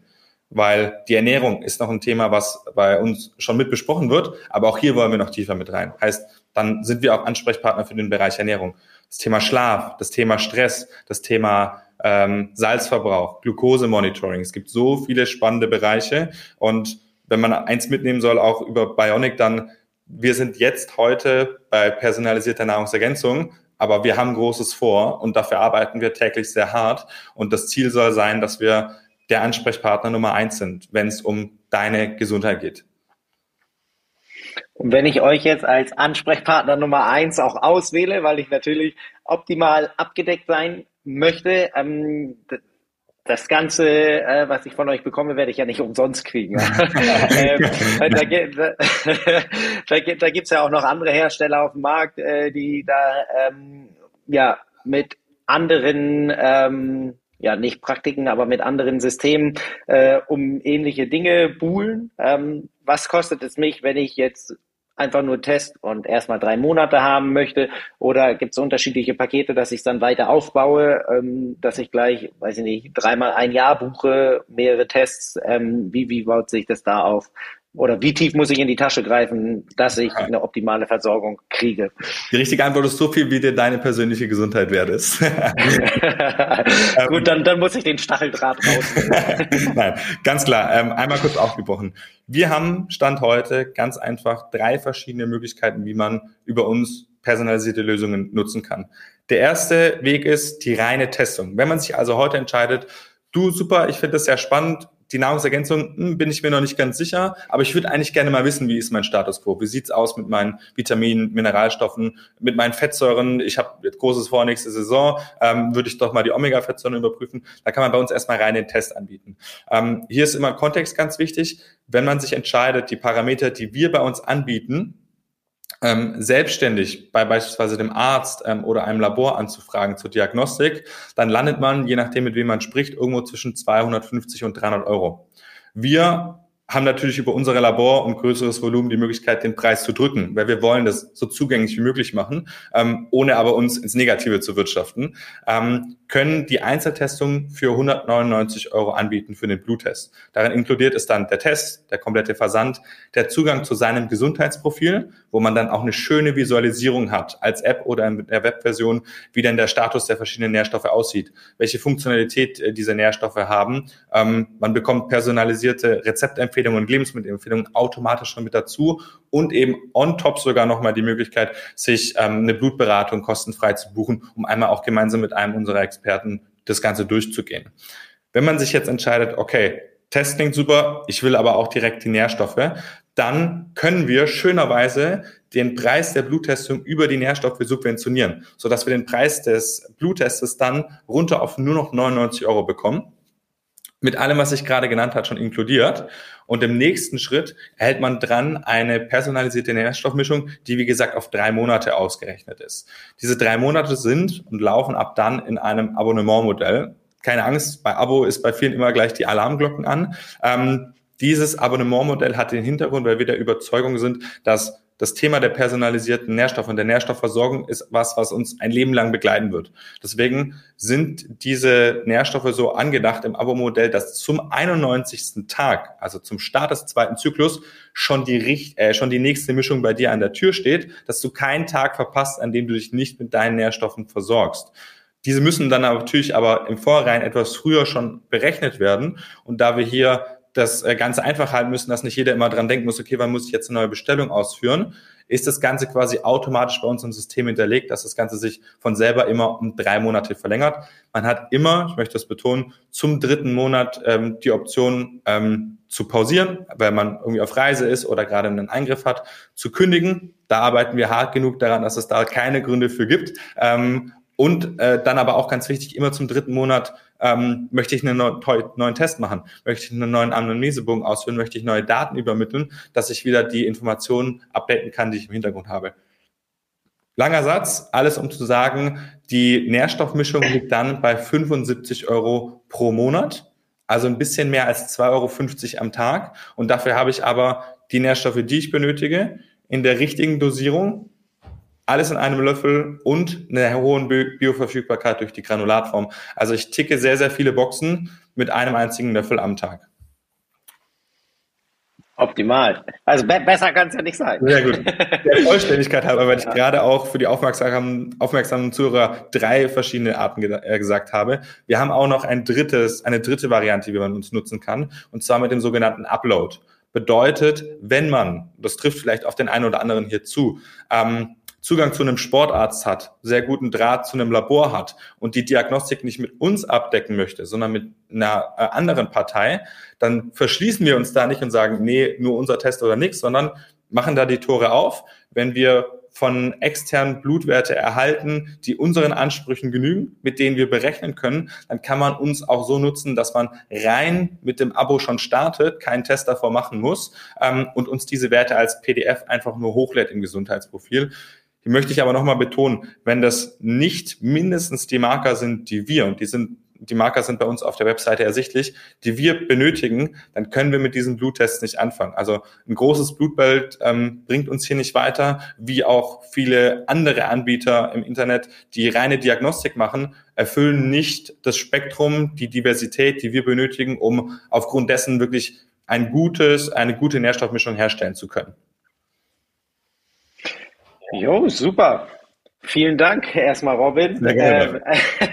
Weil die Ernährung ist noch ein Thema, was bei uns schon mit besprochen wird, aber auch hier wollen wir noch tiefer mit rein. Heißt, dann sind wir auch Ansprechpartner für den Bereich Ernährung. Das Thema Schlaf, das Thema Stress, das Thema ähm, Salzverbrauch, Glukosemonitoring. Es gibt so viele spannende Bereiche und wenn man eins mitnehmen soll, auch über Bionic, dann wir sind jetzt heute bei personalisierter Nahrungsergänzung aber wir haben Großes vor und dafür arbeiten wir täglich sehr hart. Und das Ziel soll sein, dass wir der Ansprechpartner Nummer eins sind, wenn es um deine Gesundheit geht. Und wenn ich euch jetzt als Ansprechpartner Nummer eins auch auswähle, weil ich natürlich optimal abgedeckt sein möchte, ähm, das Ganze, äh, was ich von euch bekomme, werde ich ja nicht umsonst kriegen. ähm, da da, da, gibt es ja auch noch andere Hersteller auf dem Markt, äh, die da ähm, ja mit anderen ähm, ja nicht Praktiken, aber mit anderen Systemen äh, um ähnliche Dinge buhlen. Ähm, was kostet es mich, wenn ich jetzt einfach nur Test und erstmal drei Monate haben möchte? Oder gibt es unterschiedliche Pakete, dass ich dann weiter aufbaue, ähm, dass ich gleich, weiß ich nicht, dreimal ein Jahr buche, mehrere Tests? Ähm, wie, wie baut sich das da auf? Oder wie tief muss ich in die Tasche greifen, dass ich eine optimale Versorgung kriege? Die richtige Antwort ist so viel, wie dir deine persönliche Gesundheit wert ist. Gut, dann, dann muss ich den Stacheldraht rausnehmen. Nein, ganz klar. Ähm, einmal kurz aufgebrochen. Wir haben Stand heute ganz einfach drei verschiedene Möglichkeiten, wie man über uns personalisierte Lösungen nutzen kann. Der erste Weg ist die reine Testung. Wenn man sich also heute entscheidet, du super, ich finde das sehr spannend, die Nahrungsergänzung hm, bin ich mir noch nicht ganz sicher, aber ich würde eigentlich gerne mal wissen, wie ist mein Status quo? Wie sieht's aus mit meinen Vitaminen, Mineralstoffen, mit meinen Fettsäuren? Ich habe großes vor nächste Saison, ähm, würde ich doch mal die Omega-Fettsäuren überprüfen. Da kann man bei uns erstmal rein den Test anbieten. Ähm, hier ist immer Kontext ganz wichtig. Wenn man sich entscheidet, die Parameter, die wir bei uns anbieten, ähm, selbstständig bei beispielsweise dem Arzt ähm, oder einem Labor anzufragen zur Diagnostik, dann landet man, je nachdem mit wem man spricht, irgendwo zwischen 250 und 300 Euro. Wir haben natürlich über unsere Labor und größeres Volumen die Möglichkeit, den Preis zu drücken, weil wir wollen das so zugänglich wie möglich machen, ähm, ohne aber uns ins Negative zu wirtschaften, ähm, können die Einzeltestung für 199 Euro anbieten für den Bluttest. Darin inkludiert ist dann der Test, der komplette Versand, der Zugang zu seinem Gesundheitsprofil, wo man dann auch eine schöne Visualisierung hat, als App oder in der Webversion, wie denn der Status der verschiedenen Nährstoffe aussieht, welche Funktionalität äh, diese Nährstoffe haben. Ähm, man bekommt personalisierte Rezeptempfehlungen Empfehlungen und Lebensmittelempfehlungen automatisch schon mit dazu und eben on top sogar nochmal die Möglichkeit, sich ähm, eine Blutberatung kostenfrei zu buchen, um einmal auch gemeinsam mit einem unserer Experten das Ganze durchzugehen. Wenn man sich jetzt entscheidet, okay, Test klingt super, ich will aber auch direkt die Nährstoffe, dann können wir schönerweise den Preis der Bluttestung über die Nährstoffe subventionieren, sodass wir den Preis des Bluttestes dann runter auf nur noch 99 Euro bekommen mit allem, was ich gerade genannt habe, schon inkludiert. Und im nächsten Schritt erhält man dran eine personalisierte Nährstoffmischung, die wie gesagt auf drei Monate ausgerechnet ist. Diese drei Monate sind und laufen ab dann in einem Abonnementmodell. Keine Angst, bei Abo ist bei vielen immer gleich die Alarmglocken an. Ähm, dieses Abonnementmodell hat den Hintergrund, weil wir der Überzeugung sind, dass das Thema der personalisierten Nährstoffe und der Nährstoffversorgung ist was, was uns ein Leben lang begleiten wird. Deswegen sind diese Nährstoffe so angedacht im Abo-Modell, dass zum 91. Tag, also zum Start des zweiten Zyklus, schon die, äh, schon die nächste Mischung bei dir an der Tür steht, dass du keinen Tag verpasst, an dem du dich nicht mit deinen Nährstoffen versorgst. Diese müssen dann natürlich aber im Vorhinein etwas früher schon berechnet werden. Und da wir hier das äh, Ganze einfach halten müssen, dass nicht jeder immer dran denken muss, okay, wann muss ich jetzt eine neue Bestellung ausführen, ist das Ganze quasi automatisch bei uns im System hinterlegt, dass das Ganze sich von selber immer um drei Monate verlängert. Man hat immer, ich möchte das betonen, zum dritten Monat ähm, die Option ähm, zu pausieren, weil man irgendwie auf Reise ist oder gerade einen Eingriff hat, zu kündigen. Da arbeiten wir hart genug daran, dass es da keine Gründe für gibt. Ähm, und äh, dann aber auch ganz wichtig, immer zum dritten Monat ähm, möchte ich einen neuen Test machen, möchte ich einen neuen Anamnesebogen ausführen, möchte ich neue Daten übermitteln, dass ich wieder die Informationen updaten kann, die ich im Hintergrund habe. Langer Satz, alles um zu sagen, die Nährstoffmischung liegt dann bei 75 Euro pro Monat, also ein bisschen mehr als 2,50 Euro am Tag. Und dafür habe ich aber die Nährstoffe, die ich benötige, in der richtigen Dosierung alles in einem Löffel und eine hohe Bioverfügbarkeit durch die Granulatform. Also ich ticke sehr, sehr viele Boxen mit einem einzigen Löffel am Tag. Optimal. Also be besser kann es ja nicht sein. Sehr gut. Der Vollständigkeit halber, weil ich ja. gerade auch für die aufmerksamen, aufmerksamen Zuhörer drei verschiedene Arten ge äh, gesagt habe. Wir haben auch noch ein drittes, eine dritte Variante, wie man uns nutzen kann, und zwar mit dem sogenannten Upload. Bedeutet, wenn man, das trifft vielleicht auf den einen oder anderen hier zu, ähm, Zugang zu einem Sportarzt hat, sehr guten Draht zu einem Labor hat und die Diagnostik nicht mit uns abdecken möchte, sondern mit einer äh, anderen Partei, dann verschließen wir uns da nicht und sagen, nee, nur unser Test oder nichts, sondern machen da die Tore auf. Wenn wir von externen Blutwerte erhalten, die unseren Ansprüchen genügen, mit denen wir berechnen können, dann kann man uns auch so nutzen, dass man rein mit dem Abo schon startet, keinen Test davor machen muss ähm, und uns diese Werte als PDF einfach nur hochlädt im Gesundheitsprofil. Die möchte ich aber nochmal betonen, wenn das nicht mindestens die Marker sind, die wir, und die sind die Marker sind bei uns auf der Webseite ersichtlich, die wir benötigen, dann können wir mit diesen Bluttests nicht anfangen. Also ein großes Blutbild ähm, bringt uns hier nicht weiter, wie auch viele andere Anbieter im Internet, die reine Diagnostik machen, erfüllen nicht das Spektrum, die Diversität, die wir benötigen, um aufgrund dessen wirklich ein gutes, eine gute Nährstoffmischung herstellen zu können. Jo, super. Vielen Dank erstmal, Robin. Ähm,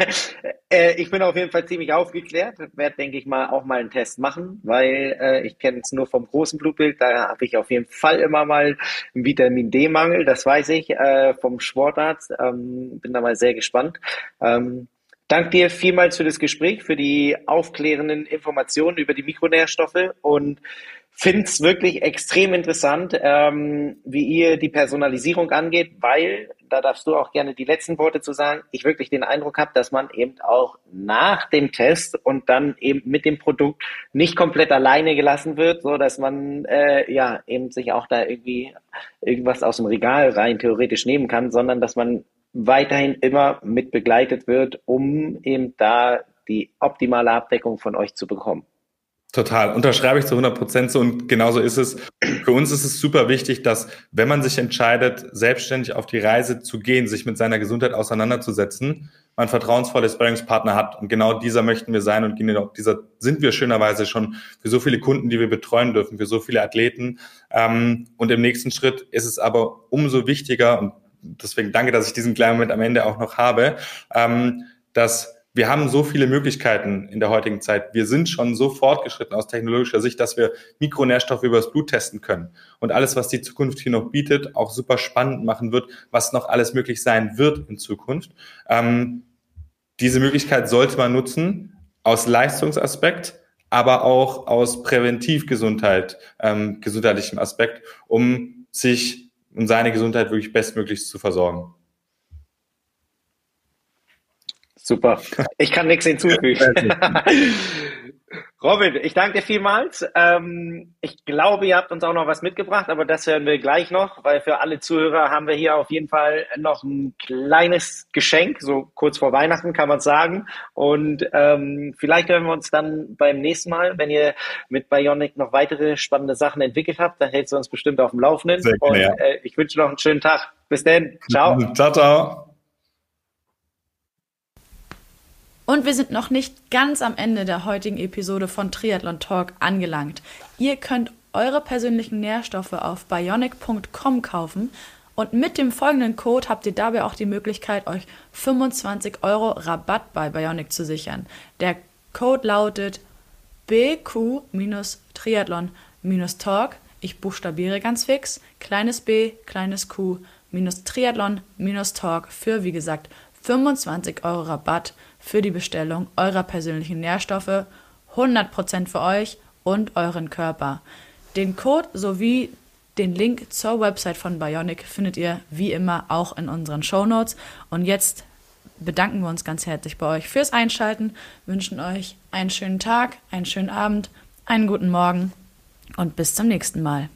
äh, ich bin auf jeden Fall ziemlich aufgeklärt, werde, denke ich mal, auch mal einen Test machen, weil äh, ich kenne es nur vom großen Blutbild. Da habe ich auf jeden Fall immer mal einen Vitamin D-Mangel, das weiß ich, äh, vom Sportarzt. Ähm, bin da mal sehr gespannt. Ähm, Dank dir vielmals für das Gespräch, für die aufklärenden Informationen über die Mikronährstoffe und finde es wirklich extrem interessant, ähm, wie ihr die Personalisierung angeht, weil, da darfst du auch gerne die letzten Worte zu sagen, ich wirklich den Eindruck habe, dass man eben auch nach dem Test und dann eben mit dem Produkt nicht komplett alleine gelassen wird, so dass man äh, ja eben sich auch da irgendwie irgendwas aus dem Regal rein theoretisch nehmen kann, sondern dass man weiterhin immer mit begleitet wird, um eben da die optimale Abdeckung von euch zu bekommen. Total, unterschreibe ich zu 100 Prozent so und genauso ist es. Für uns ist es super wichtig, dass wenn man sich entscheidet, selbstständig auf die Reise zu gehen, sich mit seiner Gesundheit auseinanderzusetzen, man vertrauensvolle Sparringspartner hat und genau dieser möchten wir sein und genau dieser sind wir schönerweise schon für so viele Kunden, die wir betreuen dürfen, für so viele Athleten. Ähm, und im nächsten Schritt ist es aber umso wichtiger und deswegen danke, dass ich diesen kleinen Moment am Ende auch noch habe, ähm, dass wir haben so viele Möglichkeiten in der heutigen Zeit. Wir sind schon so fortgeschritten aus technologischer Sicht, dass wir Mikronährstoffe übers Blut testen können. Und alles, was die Zukunft hier noch bietet, auch super spannend machen wird, was noch alles möglich sein wird in Zukunft. Ähm, diese Möglichkeit sollte man nutzen aus Leistungsaspekt, aber auch aus Präventivgesundheit, ähm, gesundheitlichem Aspekt, um sich und seine Gesundheit wirklich bestmöglich zu versorgen. Super. Ich kann nichts hinzufügen. Robin, ich danke dir vielmals. Ähm, ich glaube, ihr habt uns auch noch was mitgebracht, aber das hören wir gleich noch, weil für alle Zuhörer haben wir hier auf jeden Fall noch ein kleines Geschenk, so kurz vor Weihnachten kann man sagen. Und ähm, vielleicht hören wir uns dann beim nächsten Mal, wenn ihr mit Bionic noch weitere spannende Sachen entwickelt habt, dann hältst du uns bestimmt auf dem Laufenden. Sehr Und äh, ich wünsche noch einen schönen Tag. Bis dann. Ciao. Ciao, ciao. Und wir sind noch nicht ganz am Ende der heutigen Episode von Triathlon Talk angelangt. Ihr könnt eure persönlichen Nährstoffe auf bionic.com kaufen und mit dem folgenden Code habt ihr dabei auch die Möglichkeit, euch 25 Euro Rabatt bei Bionic zu sichern. Der Code lautet BQ-Triathlon-Talk. Ich buchstabiere ganz fix. Kleines b, kleines q, Triathlon-Talk für, wie gesagt, 25 Euro Rabatt für die Bestellung eurer persönlichen Nährstoffe, 100% für euch und euren Körper. Den Code sowie den Link zur Website von Bionic findet ihr wie immer auch in unseren Show Notes. Und jetzt bedanken wir uns ganz herzlich bei euch fürs Einschalten, wünschen euch einen schönen Tag, einen schönen Abend, einen guten Morgen und bis zum nächsten Mal.